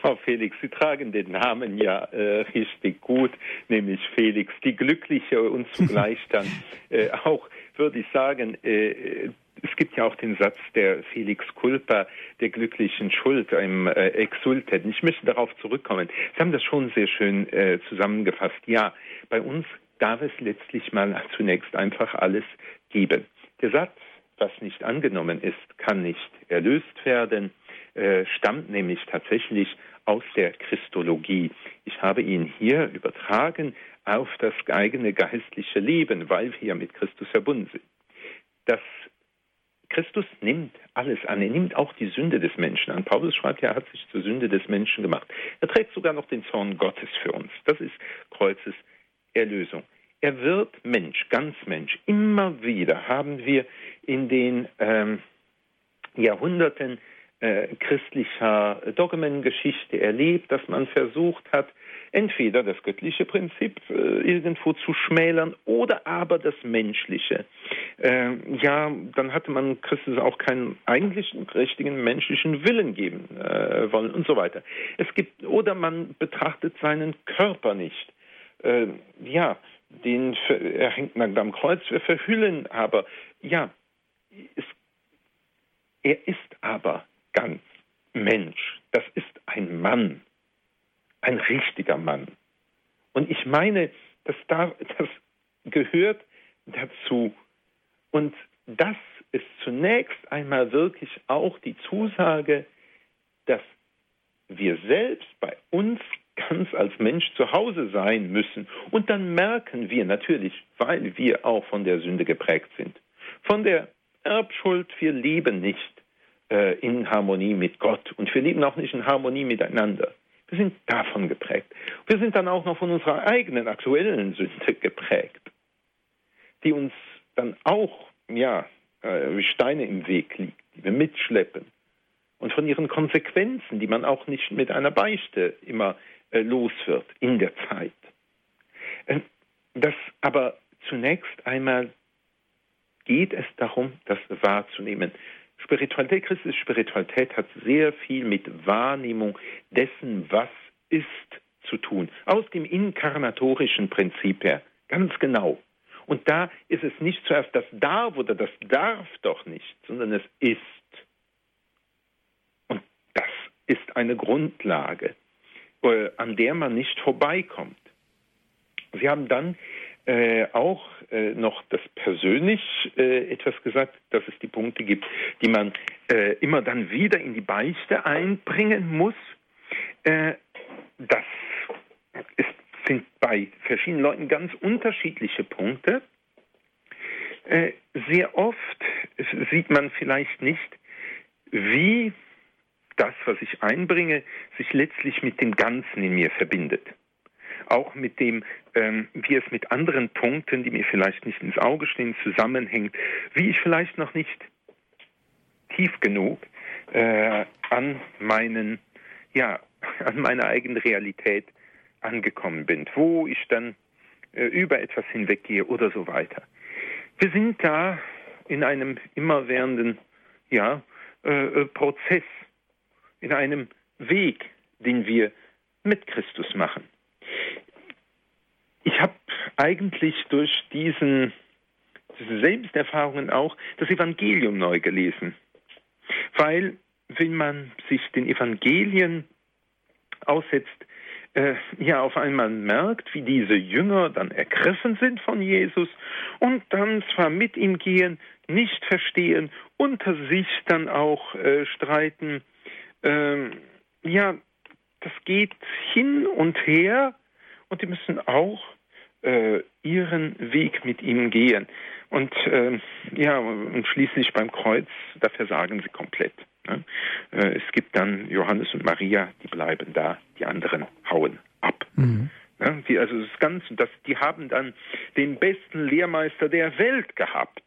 Frau Felix, Sie tragen den Namen ja äh, richtig gut, nämlich Felix, die Glückliche und zugleich dann äh, auch, würde ich sagen, äh, es gibt ja auch den Satz der Felix Culpa, der glücklichen Schuld, einem äh, Exulten. Ich möchte darauf zurückkommen. Sie haben das schon sehr schön äh, zusammengefasst. Ja, bei uns darf es letztlich mal zunächst einfach alles geben. Der Satz, was nicht angenommen ist, kann nicht erlöst werden, äh, stammt nämlich tatsächlich aus der Christologie. Ich habe ihn hier übertragen auf das eigene geistliche Leben, weil wir mit Christus verbunden sind. Das Christus nimmt alles an. Er nimmt auch die Sünde des Menschen an. Paulus schreibt ja, er hat sich zur Sünde des Menschen gemacht. Er trägt sogar noch den Zorn Gottes für uns. Das ist Kreuzes Erlösung. Er wird Mensch, ganz Mensch. Immer wieder haben wir in den ähm, Jahrhunderten äh, christlicher Dogmengeschichte erlebt, dass man versucht hat, entweder das göttliche Prinzip äh, irgendwo zu schmälern oder aber das menschliche. Äh, ja, dann hatte man Christus auch keinen eigentlichen, richtigen menschlichen Willen geben äh, wollen und so weiter. Es gibt, oder man betrachtet seinen Körper nicht äh, ja, den er hängt am Kreuz, wir verhüllen aber, ja, es, er ist aber ganz Mensch. Das ist ein Mann, ein richtiger Mann. Und ich meine, das, da, das gehört dazu. Und das ist zunächst einmal wirklich auch die Zusage, dass wir selbst bei uns ganz als Mensch zu Hause sein müssen. Und dann merken wir natürlich, weil wir auch von der Sünde geprägt sind, von der Erbschuld, wir leben nicht äh, in Harmonie mit Gott und wir leben auch nicht in Harmonie miteinander. Wir sind davon geprägt. Wir sind dann auch noch von unserer eigenen aktuellen Sünde geprägt, die uns dann auch, ja, äh, wie Steine im Weg liegt, die wir mitschleppen. Und von ihren Konsequenzen, die man auch nicht mit einer Beichte immer äh, los wird in der Zeit. Äh, das aber zunächst einmal geht es darum, das wahrzunehmen. Spiritualität, christliche Spiritualität hat sehr viel mit Wahrnehmung dessen, was ist, zu tun. Aus dem inkarnatorischen Prinzip her. Ganz genau. Und da ist es nicht zuerst das darf oder das darf doch nicht, sondern es ist. Und das ist eine Grundlage. Äh, an der man nicht vorbeikommt. Sie haben dann äh, auch äh, noch das persönlich äh, etwas gesagt, dass es die Punkte gibt, die man äh, immer dann wieder in die Beichte einbringen muss. Äh, das ist, sind bei verschiedenen Leuten ganz unterschiedliche Punkte. Äh, sehr oft sieht man vielleicht nicht, wie das, was ich einbringe, sich letztlich mit dem Ganzen in mir verbindet. Auch mit dem, ähm, wie es mit anderen Punkten, die mir vielleicht nicht ins Auge stehen, zusammenhängt, wie ich vielleicht noch nicht tief genug äh, an meinen, ja, an meiner eigenen Realität angekommen bin, wo ich dann äh, über etwas hinweggehe oder so weiter. Wir sind da in einem immerwährenden ja, äh, äh, Prozess, in einem Weg, den wir mit Christus machen. Ich habe eigentlich durch diesen, diese Selbsterfahrungen auch das Evangelium neu gelesen. Weil, wenn man sich den Evangelien aussetzt, äh, ja auf einmal merkt, wie diese Jünger dann ergriffen sind von Jesus und dann zwar mit ihm gehen, nicht verstehen, unter sich dann auch äh, streiten. Ähm, ja, das geht hin und her und die müssen auch äh, ihren Weg mit ihm gehen. Und äh, ja, und schließlich beim Kreuz, da versagen sie komplett. Ne? Äh, es gibt dann Johannes und Maria, die bleiben da, die anderen hauen ab. Mhm. Ne? Die, also das Ganze, das, die haben dann den besten Lehrmeister der Welt gehabt.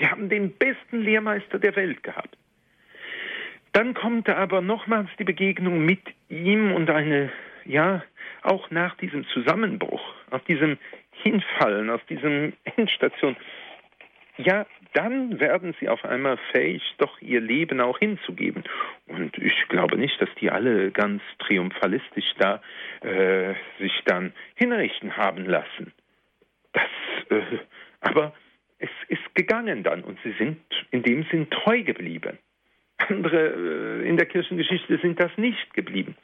Die haben den besten Lehrmeister der Welt gehabt. Dann kommt aber nochmals die Begegnung mit ihm und eine, ja, auch nach diesem Zusammenbruch, aus diesem Hinfallen, aus diesem Endstation, ja, dann werden sie auf einmal fähig, doch ihr Leben auch hinzugeben. Und ich glaube nicht, dass die alle ganz triumphalistisch da äh, sich dann hinrichten haben lassen. Das, äh, aber es ist gegangen dann und sie sind in dem Sinn treu geblieben. Andere äh, in der Kirchengeschichte sind das nicht geblieben.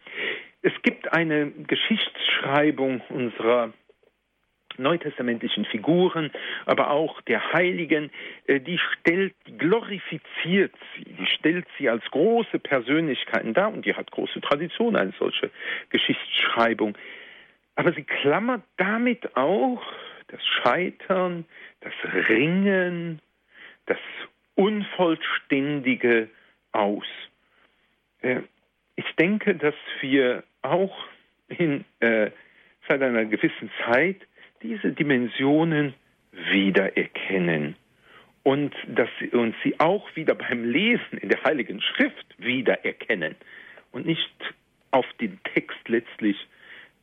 Es gibt eine Geschichtsschreibung unserer neutestamentlichen Figuren, aber auch der Heiligen, äh, die stellt, die glorifiziert sie, die stellt sie als große Persönlichkeiten dar und die hat große Tradition, eine solche Geschichtsschreibung. Aber sie klammert damit auch das Scheitern, das Ringen, das Unvollständige aus. Äh, ich denke, dass wir auch in, äh, seit einer gewissen Zeit diese Dimensionen wiedererkennen und dass sie uns sie auch wieder beim Lesen in der Heiligen Schrift wiedererkennen und nicht auf den Text letztlich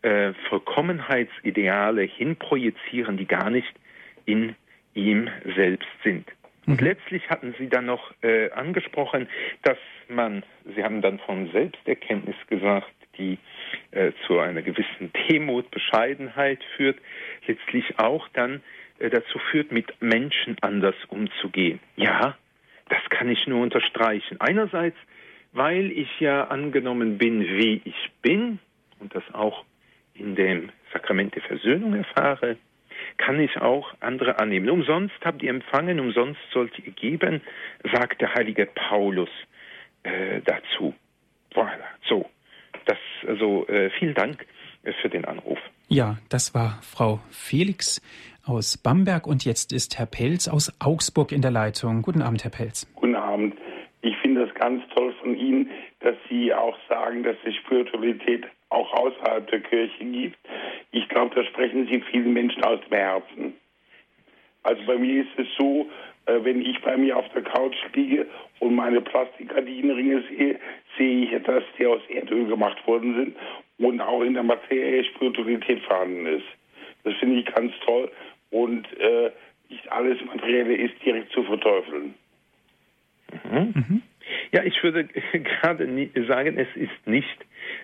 äh, Vollkommenheitsideale hinprojizieren, die gar nicht in ihm selbst sind. Und mhm. letztlich hatten Sie dann noch äh, angesprochen, dass man, Sie haben dann von Selbsterkenntnis gesagt, die äh, zu einer gewissen Demut, Bescheidenheit führt, letztlich auch dann äh, dazu führt, mit Menschen anders umzugehen. Ja, das kann ich nur unterstreichen. Einerseits, weil ich ja angenommen bin, wie ich bin und das auch in dem Sakrament der Versöhnung erfahre, kann ich auch andere annehmen. Umsonst habt ihr empfangen, umsonst sollt ihr geben, sagt der heilige Paulus äh, dazu. Voilà, so. Das, also äh, vielen Dank äh, für den Anruf. Ja, das war Frau Felix aus Bamberg und jetzt ist Herr Pelz aus Augsburg in der Leitung. Guten Abend, Herr Pelz. Guten Abend. Ich finde es ganz toll von Ihnen, dass Sie auch sagen, dass es Spiritualität auch außerhalb der Kirche gibt. Ich glaube, da sprechen Sie vielen Menschen aus dem Herzen. Also bei mir ist es so, äh, wenn ich bei mir auf der Couch liege und meine Plastikgardinenringe sehe, sehe ich, dass die aus Erdöl gemacht worden sind und auch in der Materie Spiritualität vorhanden ist. Das finde ich ganz toll und äh, nicht alles Materielle ist direkt zu verteufeln. Mhm. Ja, ich würde gerade sagen, es ist nicht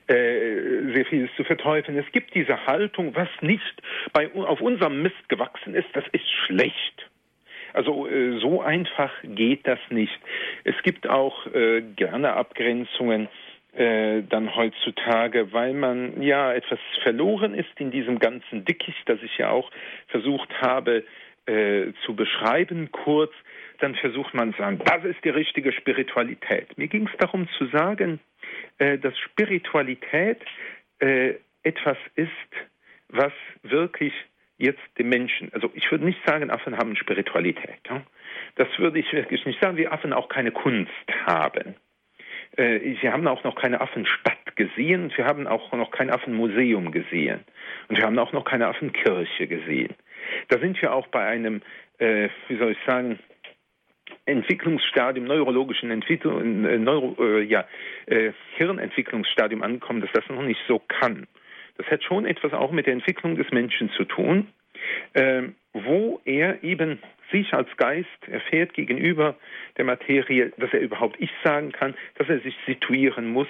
äh, sehr vieles zu verteufeln. Es gibt diese Haltung, was nicht bei, auf unserem Mist gewachsen ist, das ist schlecht. Also äh, so einfach geht das nicht. Es gibt auch äh, gerne Abgrenzungen dann heutzutage, weil man ja etwas verloren ist in diesem ganzen Dickicht, das ich ja auch versucht habe äh, zu beschreiben kurz. Dann versucht man zu sagen, das ist die richtige Spiritualität. Mir ging es darum zu sagen, äh, dass Spiritualität äh, etwas ist, was wirklich jetzt den Menschen, also ich würde nicht sagen, Affen haben Spiritualität. Das würde ich wirklich nicht sagen, wie Affen auch keine Kunst haben. Äh, wir haben auch noch keine Affenstadt gesehen und wir haben auch noch kein Affenmuseum gesehen. Und wir haben auch noch keine Affenkirche gesehen. Da sind wir auch bei einem, äh, wie soll ich sagen, Entwicklungsstadium, neurologischen Entwicklung, äh, Neuro, äh, ja, äh, Hirnentwicklungsstadium angekommen, dass das noch nicht so kann. Das hat schon etwas auch mit der Entwicklung des Menschen zu tun, äh, wo er eben sich als Geist erfährt gegenüber der Materie, dass er überhaupt Ich sagen kann, dass er sich situieren muss,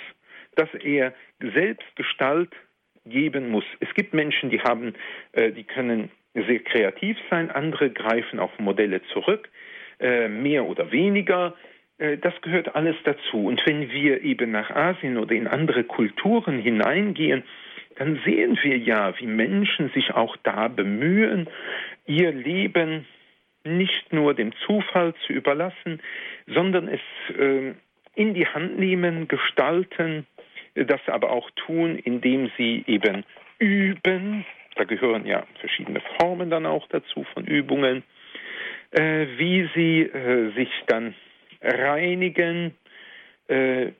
dass er selbst Gestalt geben muss. Es gibt Menschen, die haben, äh, die können sehr kreativ sein, andere greifen auf Modelle zurück, mehr oder weniger. Äh, das gehört alles dazu. Und wenn wir eben nach Asien oder in andere Kulturen hineingehen, dann sehen wir ja, wie Menschen sich auch da bemühen, ihr Leben nicht nur dem Zufall zu überlassen, sondern es äh, in die Hand nehmen, gestalten, das aber auch tun, indem sie eben üben. Da gehören ja verschiedene Formen dann auch dazu von Übungen, äh, wie sie äh, sich dann reinigen äh,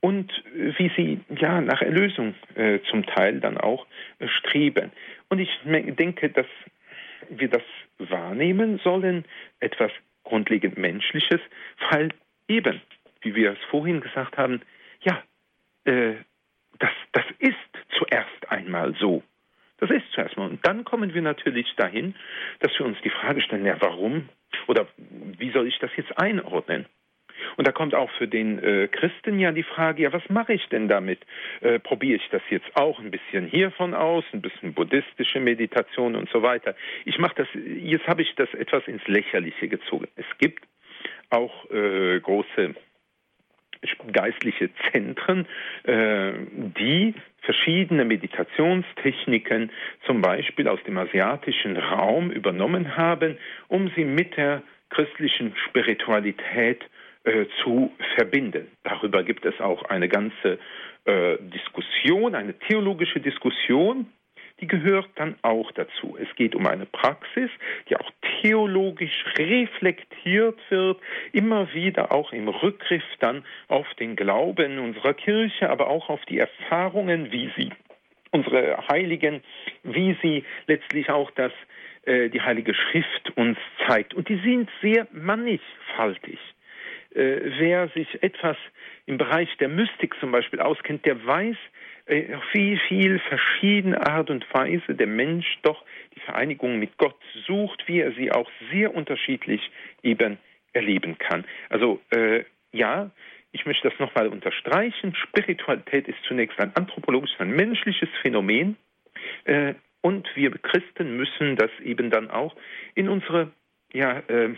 und wie sie ja nach Erlösung äh, zum Teil dann auch äh, streben. Und ich denke, dass wir das wahrnehmen sollen, etwas grundlegend Menschliches, weil eben, wie wir es vorhin gesagt haben, ja, äh, das, das ist zuerst einmal so. Das ist zuerst mal. Und dann kommen wir natürlich dahin, dass wir uns die Frage stellen, ja, warum oder wie soll ich das jetzt einordnen? Und da kommt auch für den äh, Christen ja die Frage, ja, was mache ich denn damit? Äh, Probiere ich das jetzt auch ein bisschen hiervon aus, ein bisschen buddhistische Meditation und so weiter. Ich mache das, jetzt habe ich das etwas ins Lächerliche gezogen. Es gibt auch äh, große geistliche Zentren, äh, die verschiedene Meditationstechniken zum Beispiel aus dem asiatischen Raum übernommen haben, um sie mit der christlichen Spiritualität äh, zu verbinden. Darüber gibt es auch eine ganze äh, Diskussion, eine theologische Diskussion, die gehört dann auch dazu. Es geht um eine Praxis, die auch theologisch reflektiert wird, immer wieder auch im Rückgriff dann auf den Glauben unserer Kirche, aber auch auf die Erfahrungen, wie sie unsere Heiligen, wie sie letztlich auch das äh, die Heilige Schrift uns zeigt. Und die sind sehr mannigfaltig. Äh, wer sich etwas im Bereich der Mystik zum Beispiel auskennt, der weiß, äh, wie viel verschiedene Art und Weise der Mensch doch die Vereinigung mit Gott sucht, wie er sie auch sehr unterschiedlich eben erleben kann. Also äh, ja, ich möchte das nochmal unterstreichen. Spiritualität ist zunächst ein anthropologisches, ein menschliches Phänomen. Äh, und wir Christen müssen das eben dann auch in unsere ja, äh,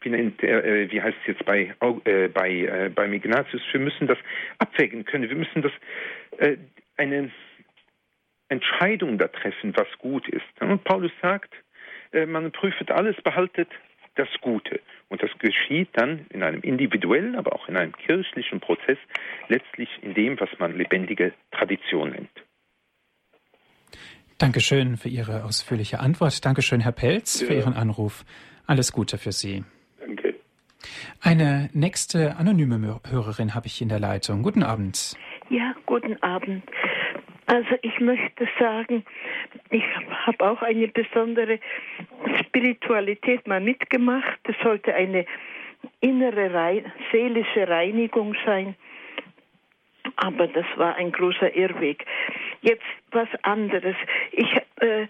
wie, äh, wie heißt es jetzt bei, äh, bei, äh, beim Ignatius, wir müssen das abwägen können, wir müssen das äh, eine Entscheidung da treffen, was gut ist. Und Paulus sagt, äh, man prüft alles, behaltet das Gute. Und das geschieht dann in einem individuellen, aber auch in einem kirchlichen Prozess, letztlich in dem, was man lebendige Tradition nennt. Dankeschön für Ihre ausführliche Antwort. Dankeschön, Herr Pelz, ja. für Ihren Anruf. Alles Gute für Sie. Eine nächste anonyme Hörerin habe ich in der Leitung. Guten Abend. Ja, guten Abend. Also ich möchte sagen, ich habe auch eine besondere Spiritualität mal mitgemacht. Es sollte eine innere, Rein seelische Reinigung sein. Aber das war ein großer Irrweg. Jetzt was anderes. Ich äh,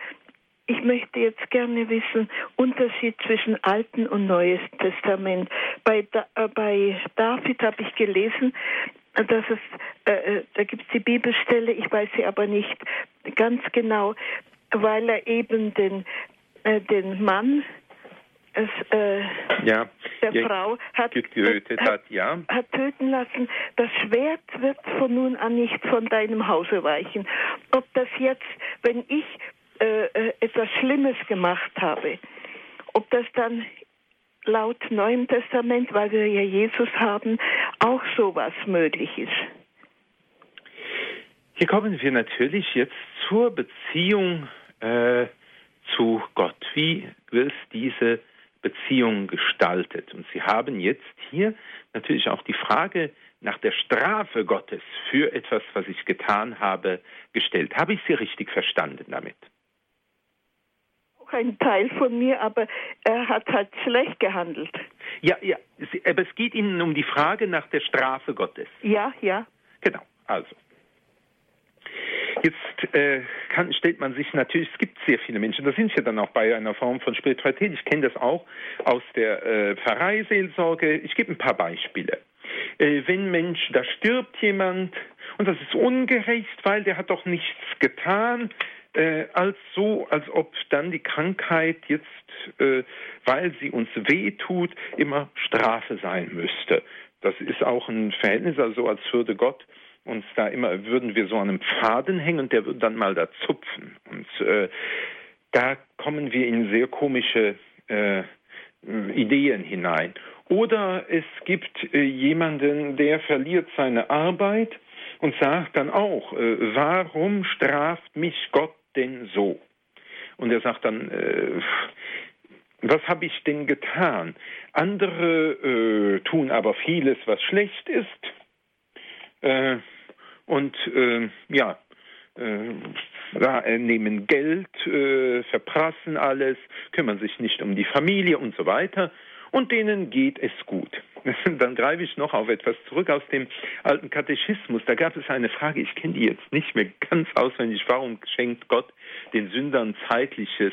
ich möchte jetzt gerne wissen, Unterschied zwischen Alten und Neues Testament. Bei, da, äh, bei David habe ich gelesen, dass es, äh, äh da gibt es die Bibelstelle, ich weiß sie aber nicht ganz genau, weil er eben den, äh, den Mann es, äh, ja, der Frau hat, getötet hat, ja. hat töten lassen. Das Schwert wird von nun an nicht von deinem Hause weichen. Ob das jetzt, wenn ich äh, äh, etwas Schlimmes gemacht habe. Ob das dann laut Neuem Testament, weil wir ja Jesus haben, auch sowas möglich ist. Hier kommen wir natürlich jetzt zur Beziehung äh, zu Gott. Wie ist diese Beziehung gestaltet? Und Sie haben jetzt hier natürlich auch die Frage nach der Strafe Gottes für etwas, was ich getan habe, gestellt. Habe ich Sie richtig verstanden damit? Auch ein Teil von mir, aber er hat halt schlecht gehandelt. Ja, ja, aber es geht Ihnen um die Frage nach der Strafe Gottes. Ja, ja. Genau, also. Jetzt äh, kann, stellt man sich natürlich, es gibt sehr viele Menschen, da sind wir dann auch bei einer Form von Spiritualität. Ich kenne das auch aus der äh, Pfarreiseelsorge. Ich gebe ein paar Beispiele. Äh, wenn Mensch, da stirbt jemand und das ist ungerecht, weil der hat doch nichts getan, äh, als so, als ob dann die Krankheit jetzt, äh, weil sie uns wehtut, immer Strafe sein müsste. Das ist auch ein Verhältnis, also als würde Gott uns da immer, würden wir so an einem Faden hängen und der würde dann mal da zupfen. Und äh, da kommen wir in sehr komische äh, Ideen hinein. Oder es gibt äh, jemanden, der verliert seine Arbeit und sagt dann auch, äh, warum straft mich Gott denn so? Und er sagt dann, äh, was habe ich denn getan? Andere äh, tun aber vieles, was schlecht ist. Äh, und äh, ja, äh, nehmen Geld, äh, verprassen alles, kümmern sich nicht um die Familie und so weiter. Und denen geht es gut. Dann greife ich noch auf etwas zurück aus dem alten Katechismus. Da gab es eine Frage, ich kenne die jetzt nicht mehr ganz auswendig. Warum schenkt Gott den Sündern zeitliches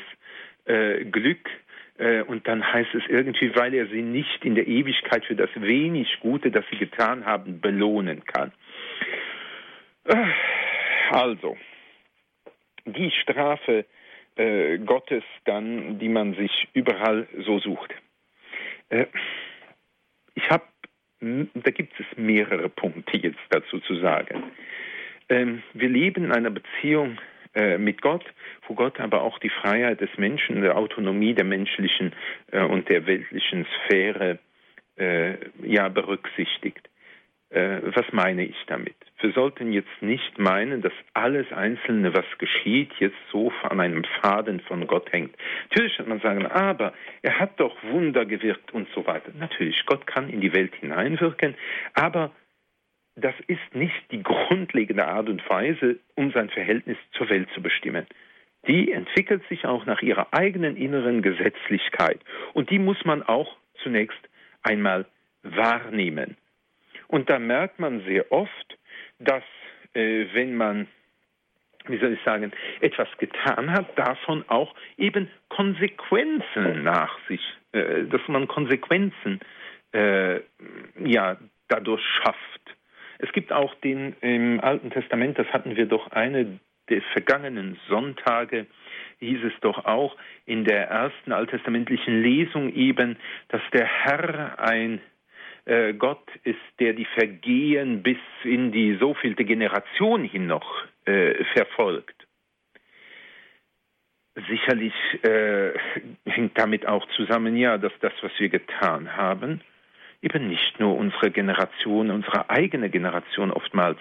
äh, Glück? Äh, und dann heißt es irgendwie, weil er sie nicht in der Ewigkeit für das wenig Gute, das sie getan haben, belohnen kann. Äh, also, die Strafe äh, Gottes dann, die man sich überall so sucht. Äh, ich habe, da gibt es mehrere Punkte jetzt dazu zu sagen. Ähm, wir leben in einer Beziehung äh, mit Gott, wo Gott aber auch die Freiheit des Menschen, der Autonomie der menschlichen äh, und der weltlichen Sphäre äh, ja berücksichtigt. Äh, was meine ich damit? Wir sollten jetzt nicht meinen, dass alles Einzelne, was geschieht, jetzt so an einem Faden von Gott hängt. Natürlich kann man sagen, aber er hat doch Wunder gewirkt und so weiter. Natürlich, Gott kann in die Welt hineinwirken, aber das ist nicht die grundlegende Art und Weise, um sein Verhältnis zur Welt zu bestimmen. Die entwickelt sich auch nach ihrer eigenen inneren Gesetzlichkeit. Und die muss man auch zunächst einmal wahrnehmen. Und da merkt man sehr oft, dass äh, wenn man, wie soll ich sagen, etwas getan hat, davon auch eben Konsequenzen nach sich, äh, dass man Konsequenzen äh, ja dadurch schafft. Es gibt auch den im Alten Testament, das hatten wir doch eine der vergangenen Sonntage, hieß es doch auch in der ersten alttestamentlichen Lesung eben, dass der Herr ein äh, Gott ist, der die Vergehen bis in die so vielte Generation hin noch äh, verfolgt. Sicherlich äh, hängt damit auch zusammen, ja, dass das, was wir getan haben, eben nicht nur unsere Generation, unsere eigene Generation oftmals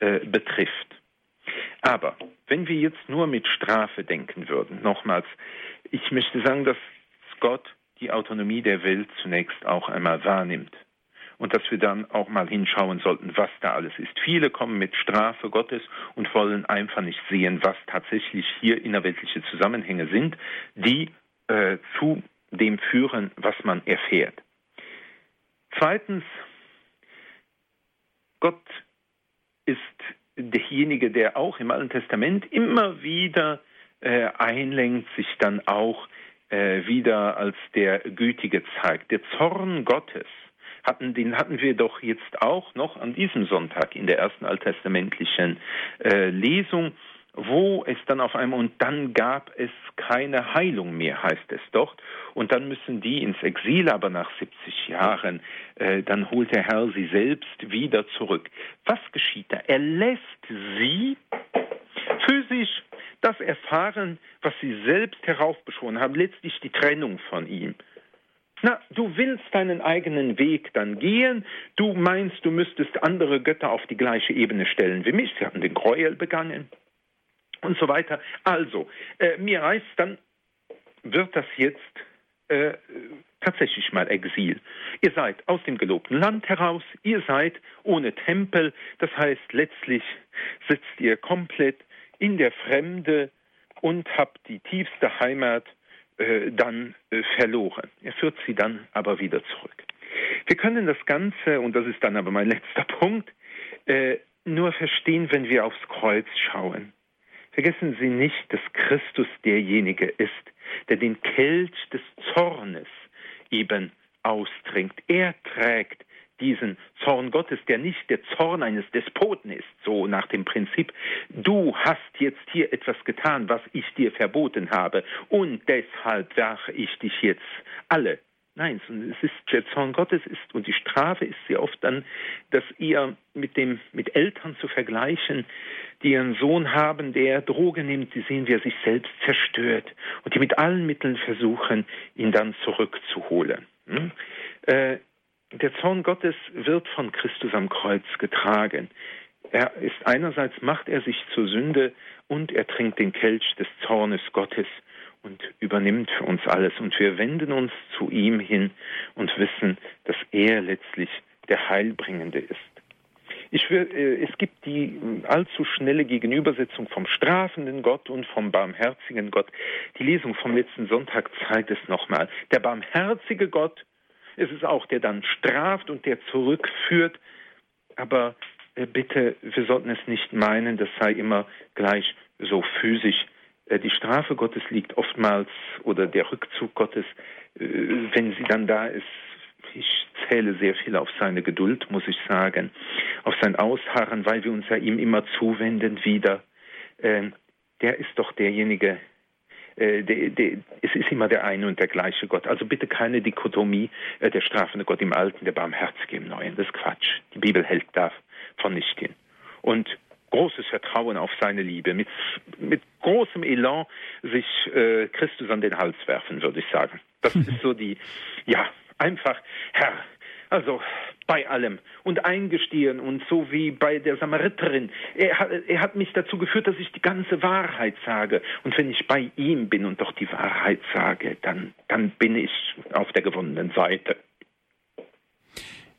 äh, betrifft. Aber wenn wir jetzt nur mit Strafe denken würden, nochmals, ich möchte sagen, dass Gott die Autonomie der Welt zunächst auch einmal wahrnimmt und dass wir dann auch mal hinschauen sollten, was da alles ist. Viele kommen mit Strafe Gottes und wollen einfach nicht sehen, was tatsächlich hier innerweltliche Zusammenhänge sind, die äh, zu dem führen, was man erfährt. Zweitens, Gott ist derjenige, der auch im Alten Testament immer wieder äh, einlenkt, sich dann auch äh, wieder als der Gütige zeigt. Der Zorn Gottes hatten, den hatten wir doch jetzt auch noch an diesem Sonntag in der ersten alttestamentlichen äh, Lesung, wo es dann auf einmal, und dann gab es keine Heilung mehr, heißt es dort. Und dann müssen die ins Exil, aber nach 70 Jahren, äh, dann holt der Herr sie selbst wieder zurück. Was geschieht da? Er lässt sie physisch das erfahren, was sie selbst heraufbeschworen haben, letztlich die Trennung von ihm. Na, du willst deinen eigenen Weg dann gehen, du meinst, du müsstest andere Götter auf die gleiche Ebene stellen wie mich, sie haben den Gräuel begangen und so weiter. Also, äh, mir reißt dann, wird das jetzt äh, tatsächlich mal Exil. Ihr seid aus dem gelobten Land heraus, ihr seid ohne Tempel, das heißt letztlich sitzt ihr komplett in der Fremde und habt die tiefste Heimat äh, dann äh, verloren. Er führt sie dann aber wieder zurück. Wir können das Ganze, und das ist dann aber mein letzter Punkt, äh, nur verstehen, wenn wir aufs Kreuz schauen. Vergessen Sie nicht, dass Christus derjenige ist, der den Kelch des Zornes eben austrinkt. Er trägt diesen Zorn Gottes, der nicht der Zorn eines Despoten ist, so nach dem Prinzip, du hast jetzt hier etwas getan, was ich dir verboten habe, und deshalb werfe ich dich jetzt alle. Nein, es ist der Zorn Gottes ist und die Strafe ist sehr oft dann, dass ihr mit dem mit Eltern zu vergleichen, die ihren Sohn haben, der Droge nimmt, sie sehen, wie er sich selbst zerstört und die mit allen Mitteln versuchen, ihn dann zurückzuholen. Hm? Äh, der Zorn Gottes wird von Christus am Kreuz getragen. Er ist einerseits macht er sich zur Sünde und er trinkt den Kelch des Zornes Gottes und übernimmt für uns alles. Und wir wenden uns zu ihm hin und wissen, dass er letztlich der Heilbringende ist. Ich will, äh, es gibt die allzu schnelle Gegenübersetzung vom strafenden Gott und vom barmherzigen Gott. Die Lesung vom letzten Sonntag zeigt es nochmal. Der barmherzige Gott es ist auch, der dann straft und der zurückführt. Aber äh, bitte, wir sollten es nicht meinen, das sei immer gleich so physisch. Äh, die Strafe Gottes liegt oftmals oder der Rückzug Gottes, äh, wenn sie dann da ist. Ich zähle sehr viel auf seine Geduld, muss ich sagen, auf sein Ausharren, weil wir uns ja ihm immer zuwenden wieder. Äh, der ist doch derjenige, äh, de, de, es ist immer der eine und der gleiche Gott. Also bitte keine Dichotomie, äh, der strafende Gott im Alten, der Barmherzige im Neuen. Das ist Quatsch. Die Bibel hält davon nicht hin. Und großes Vertrauen auf seine Liebe, mit, mit großem Elan sich äh, Christus an den Hals werfen, würde ich sagen. Das ist so die, ja, einfach, Herr, also bei allem und eingestehen und so wie bei der Samariterin. Er hat, er hat mich dazu geführt, dass ich die ganze Wahrheit sage. Und wenn ich bei ihm bin und doch die Wahrheit sage, dann, dann bin ich auf der gewonnenen Seite.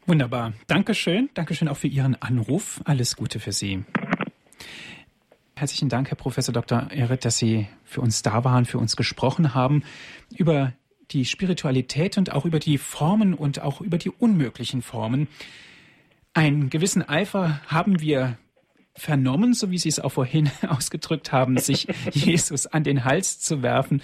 Wunderbar. Dankeschön. Dankeschön auch für Ihren Anruf. Alles Gute für Sie. Herzlichen Dank, Herr Professor Dr. Ehret, dass Sie für uns da waren, für uns gesprochen haben über die Spiritualität und auch über die Formen und auch über die unmöglichen Formen. Einen gewissen Eifer haben wir vernommen, so wie Sie es auch vorhin ausgedrückt haben, sich Jesus an den Hals zu werfen.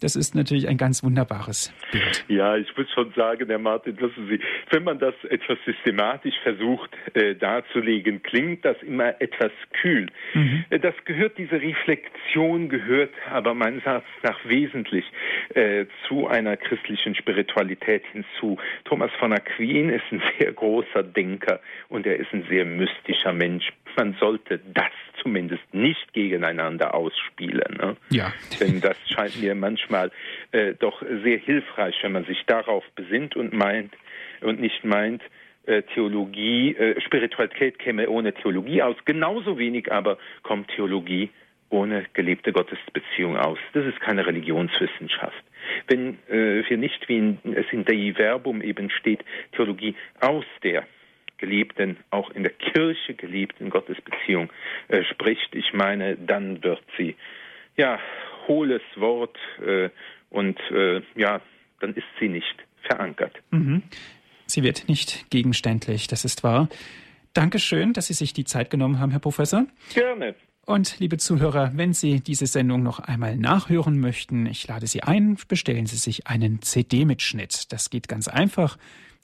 Das ist natürlich ein ganz wunderbares Bild. Ja, ich muss schon sagen, Herr Martin, wissen Sie, wenn man das etwas systematisch versucht äh, darzulegen, klingt das immer etwas kühl. Mhm. Äh, das gehört, diese Reflexion gehört aber meines Erachtens nach wesentlich äh, zu einer christlichen Spiritualität hinzu. Thomas von Aquin ist ein sehr großer Denker und er ist ein sehr mystischer Mensch. Man soll sollte das zumindest nicht gegeneinander ausspielen. Ne? Ja. Denn das scheint mir manchmal äh, doch sehr hilfreich, wenn man sich darauf besinnt und meint und nicht meint, äh, Theologie, äh, Spiritualität käme ohne Theologie aus. Genauso wenig aber kommt Theologie ohne gelebte Gottesbeziehung aus. Das ist keine Religionswissenschaft. Wenn äh, wir nicht, wie in, es in Dei Verbum eben steht, Theologie aus der gelebten, auch in der Kirche gelebten Gottesbeziehung äh, spricht, ich meine, dann wird sie ja hohles Wort äh, und äh, ja, dann ist sie nicht verankert. Mhm. Sie wird nicht gegenständlich, das ist wahr. Dankeschön, dass Sie sich die Zeit genommen haben, Herr Professor. Gerne. Und liebe Zuhörer, wenn Sie diese Sendung noch einmal nachhören möchten, ich lade Sie ein, bestellen Sie sich einen CD-Mitschnitt. Das geht ganz einfach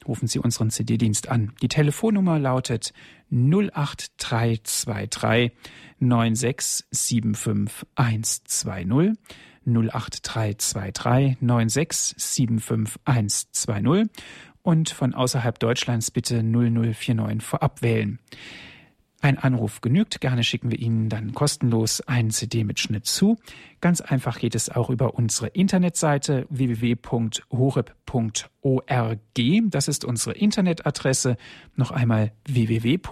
rufen Sie unseren CD-Dienst an. Die Telefonnummer lautet 08323 9675120 08323 9675120 und von außerhalb Deutschlands bitte 0049 vorab wählen. Ein Anruf genügt. Gerne schicken wir Ihnen dann kostenlos einen CD-Mitschnitt zu. Ganz einfach geht es auch über unsere Internetseite www.horeb.org. Das ist unsere Internetadresse. Noch einmal www.horeb.org.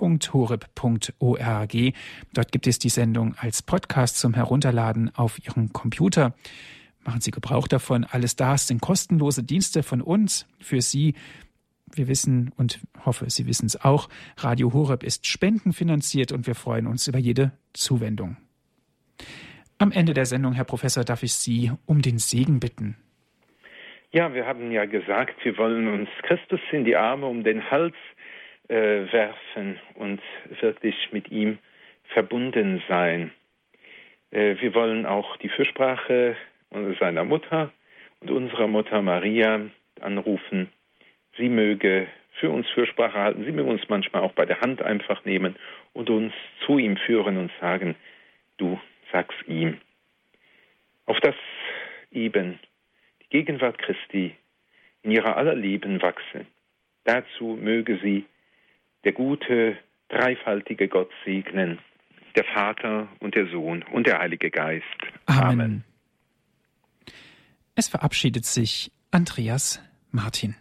Dort gibt es die Sendung als Podcast zum Herunterladen auf Ihrem Computer. Machen Sie Gebrauch davon. Alles das sind kostenlose Dienste von uns für Sie wir wissen und hoffe, Sie wissen es auch, Radio Horeb ist spendenfinanziert und wir freuen uns über jede Zuwendung. Am Ende der Sendung, Herr Professor, darf ich Sie um den Segen bitten. Ja, wir haben ja gesagt, wir wollen uns Christus in die Arme um den Hals äh, werfen und wirklich mit ihm verbunden sein. Äh, wir wollen auch die Fürsprache seiner Mutter und unserer Mutter Maria anrufen sie möge für uns Fürsprache halten, sie möge uns manchmal auch bei der Hand einfach nehmen und uns zu ihm führen und sagen, du sag's ihm. Auf das eben die Gegenwart Christi in ihrer aller Leben wachse. Dazu möge sie der gute, dreifaltige Gott segnen, der Vater und der Sohn und der Heilige Geist. Amen. Amen. Es verabschiedet sich Andreas Martin.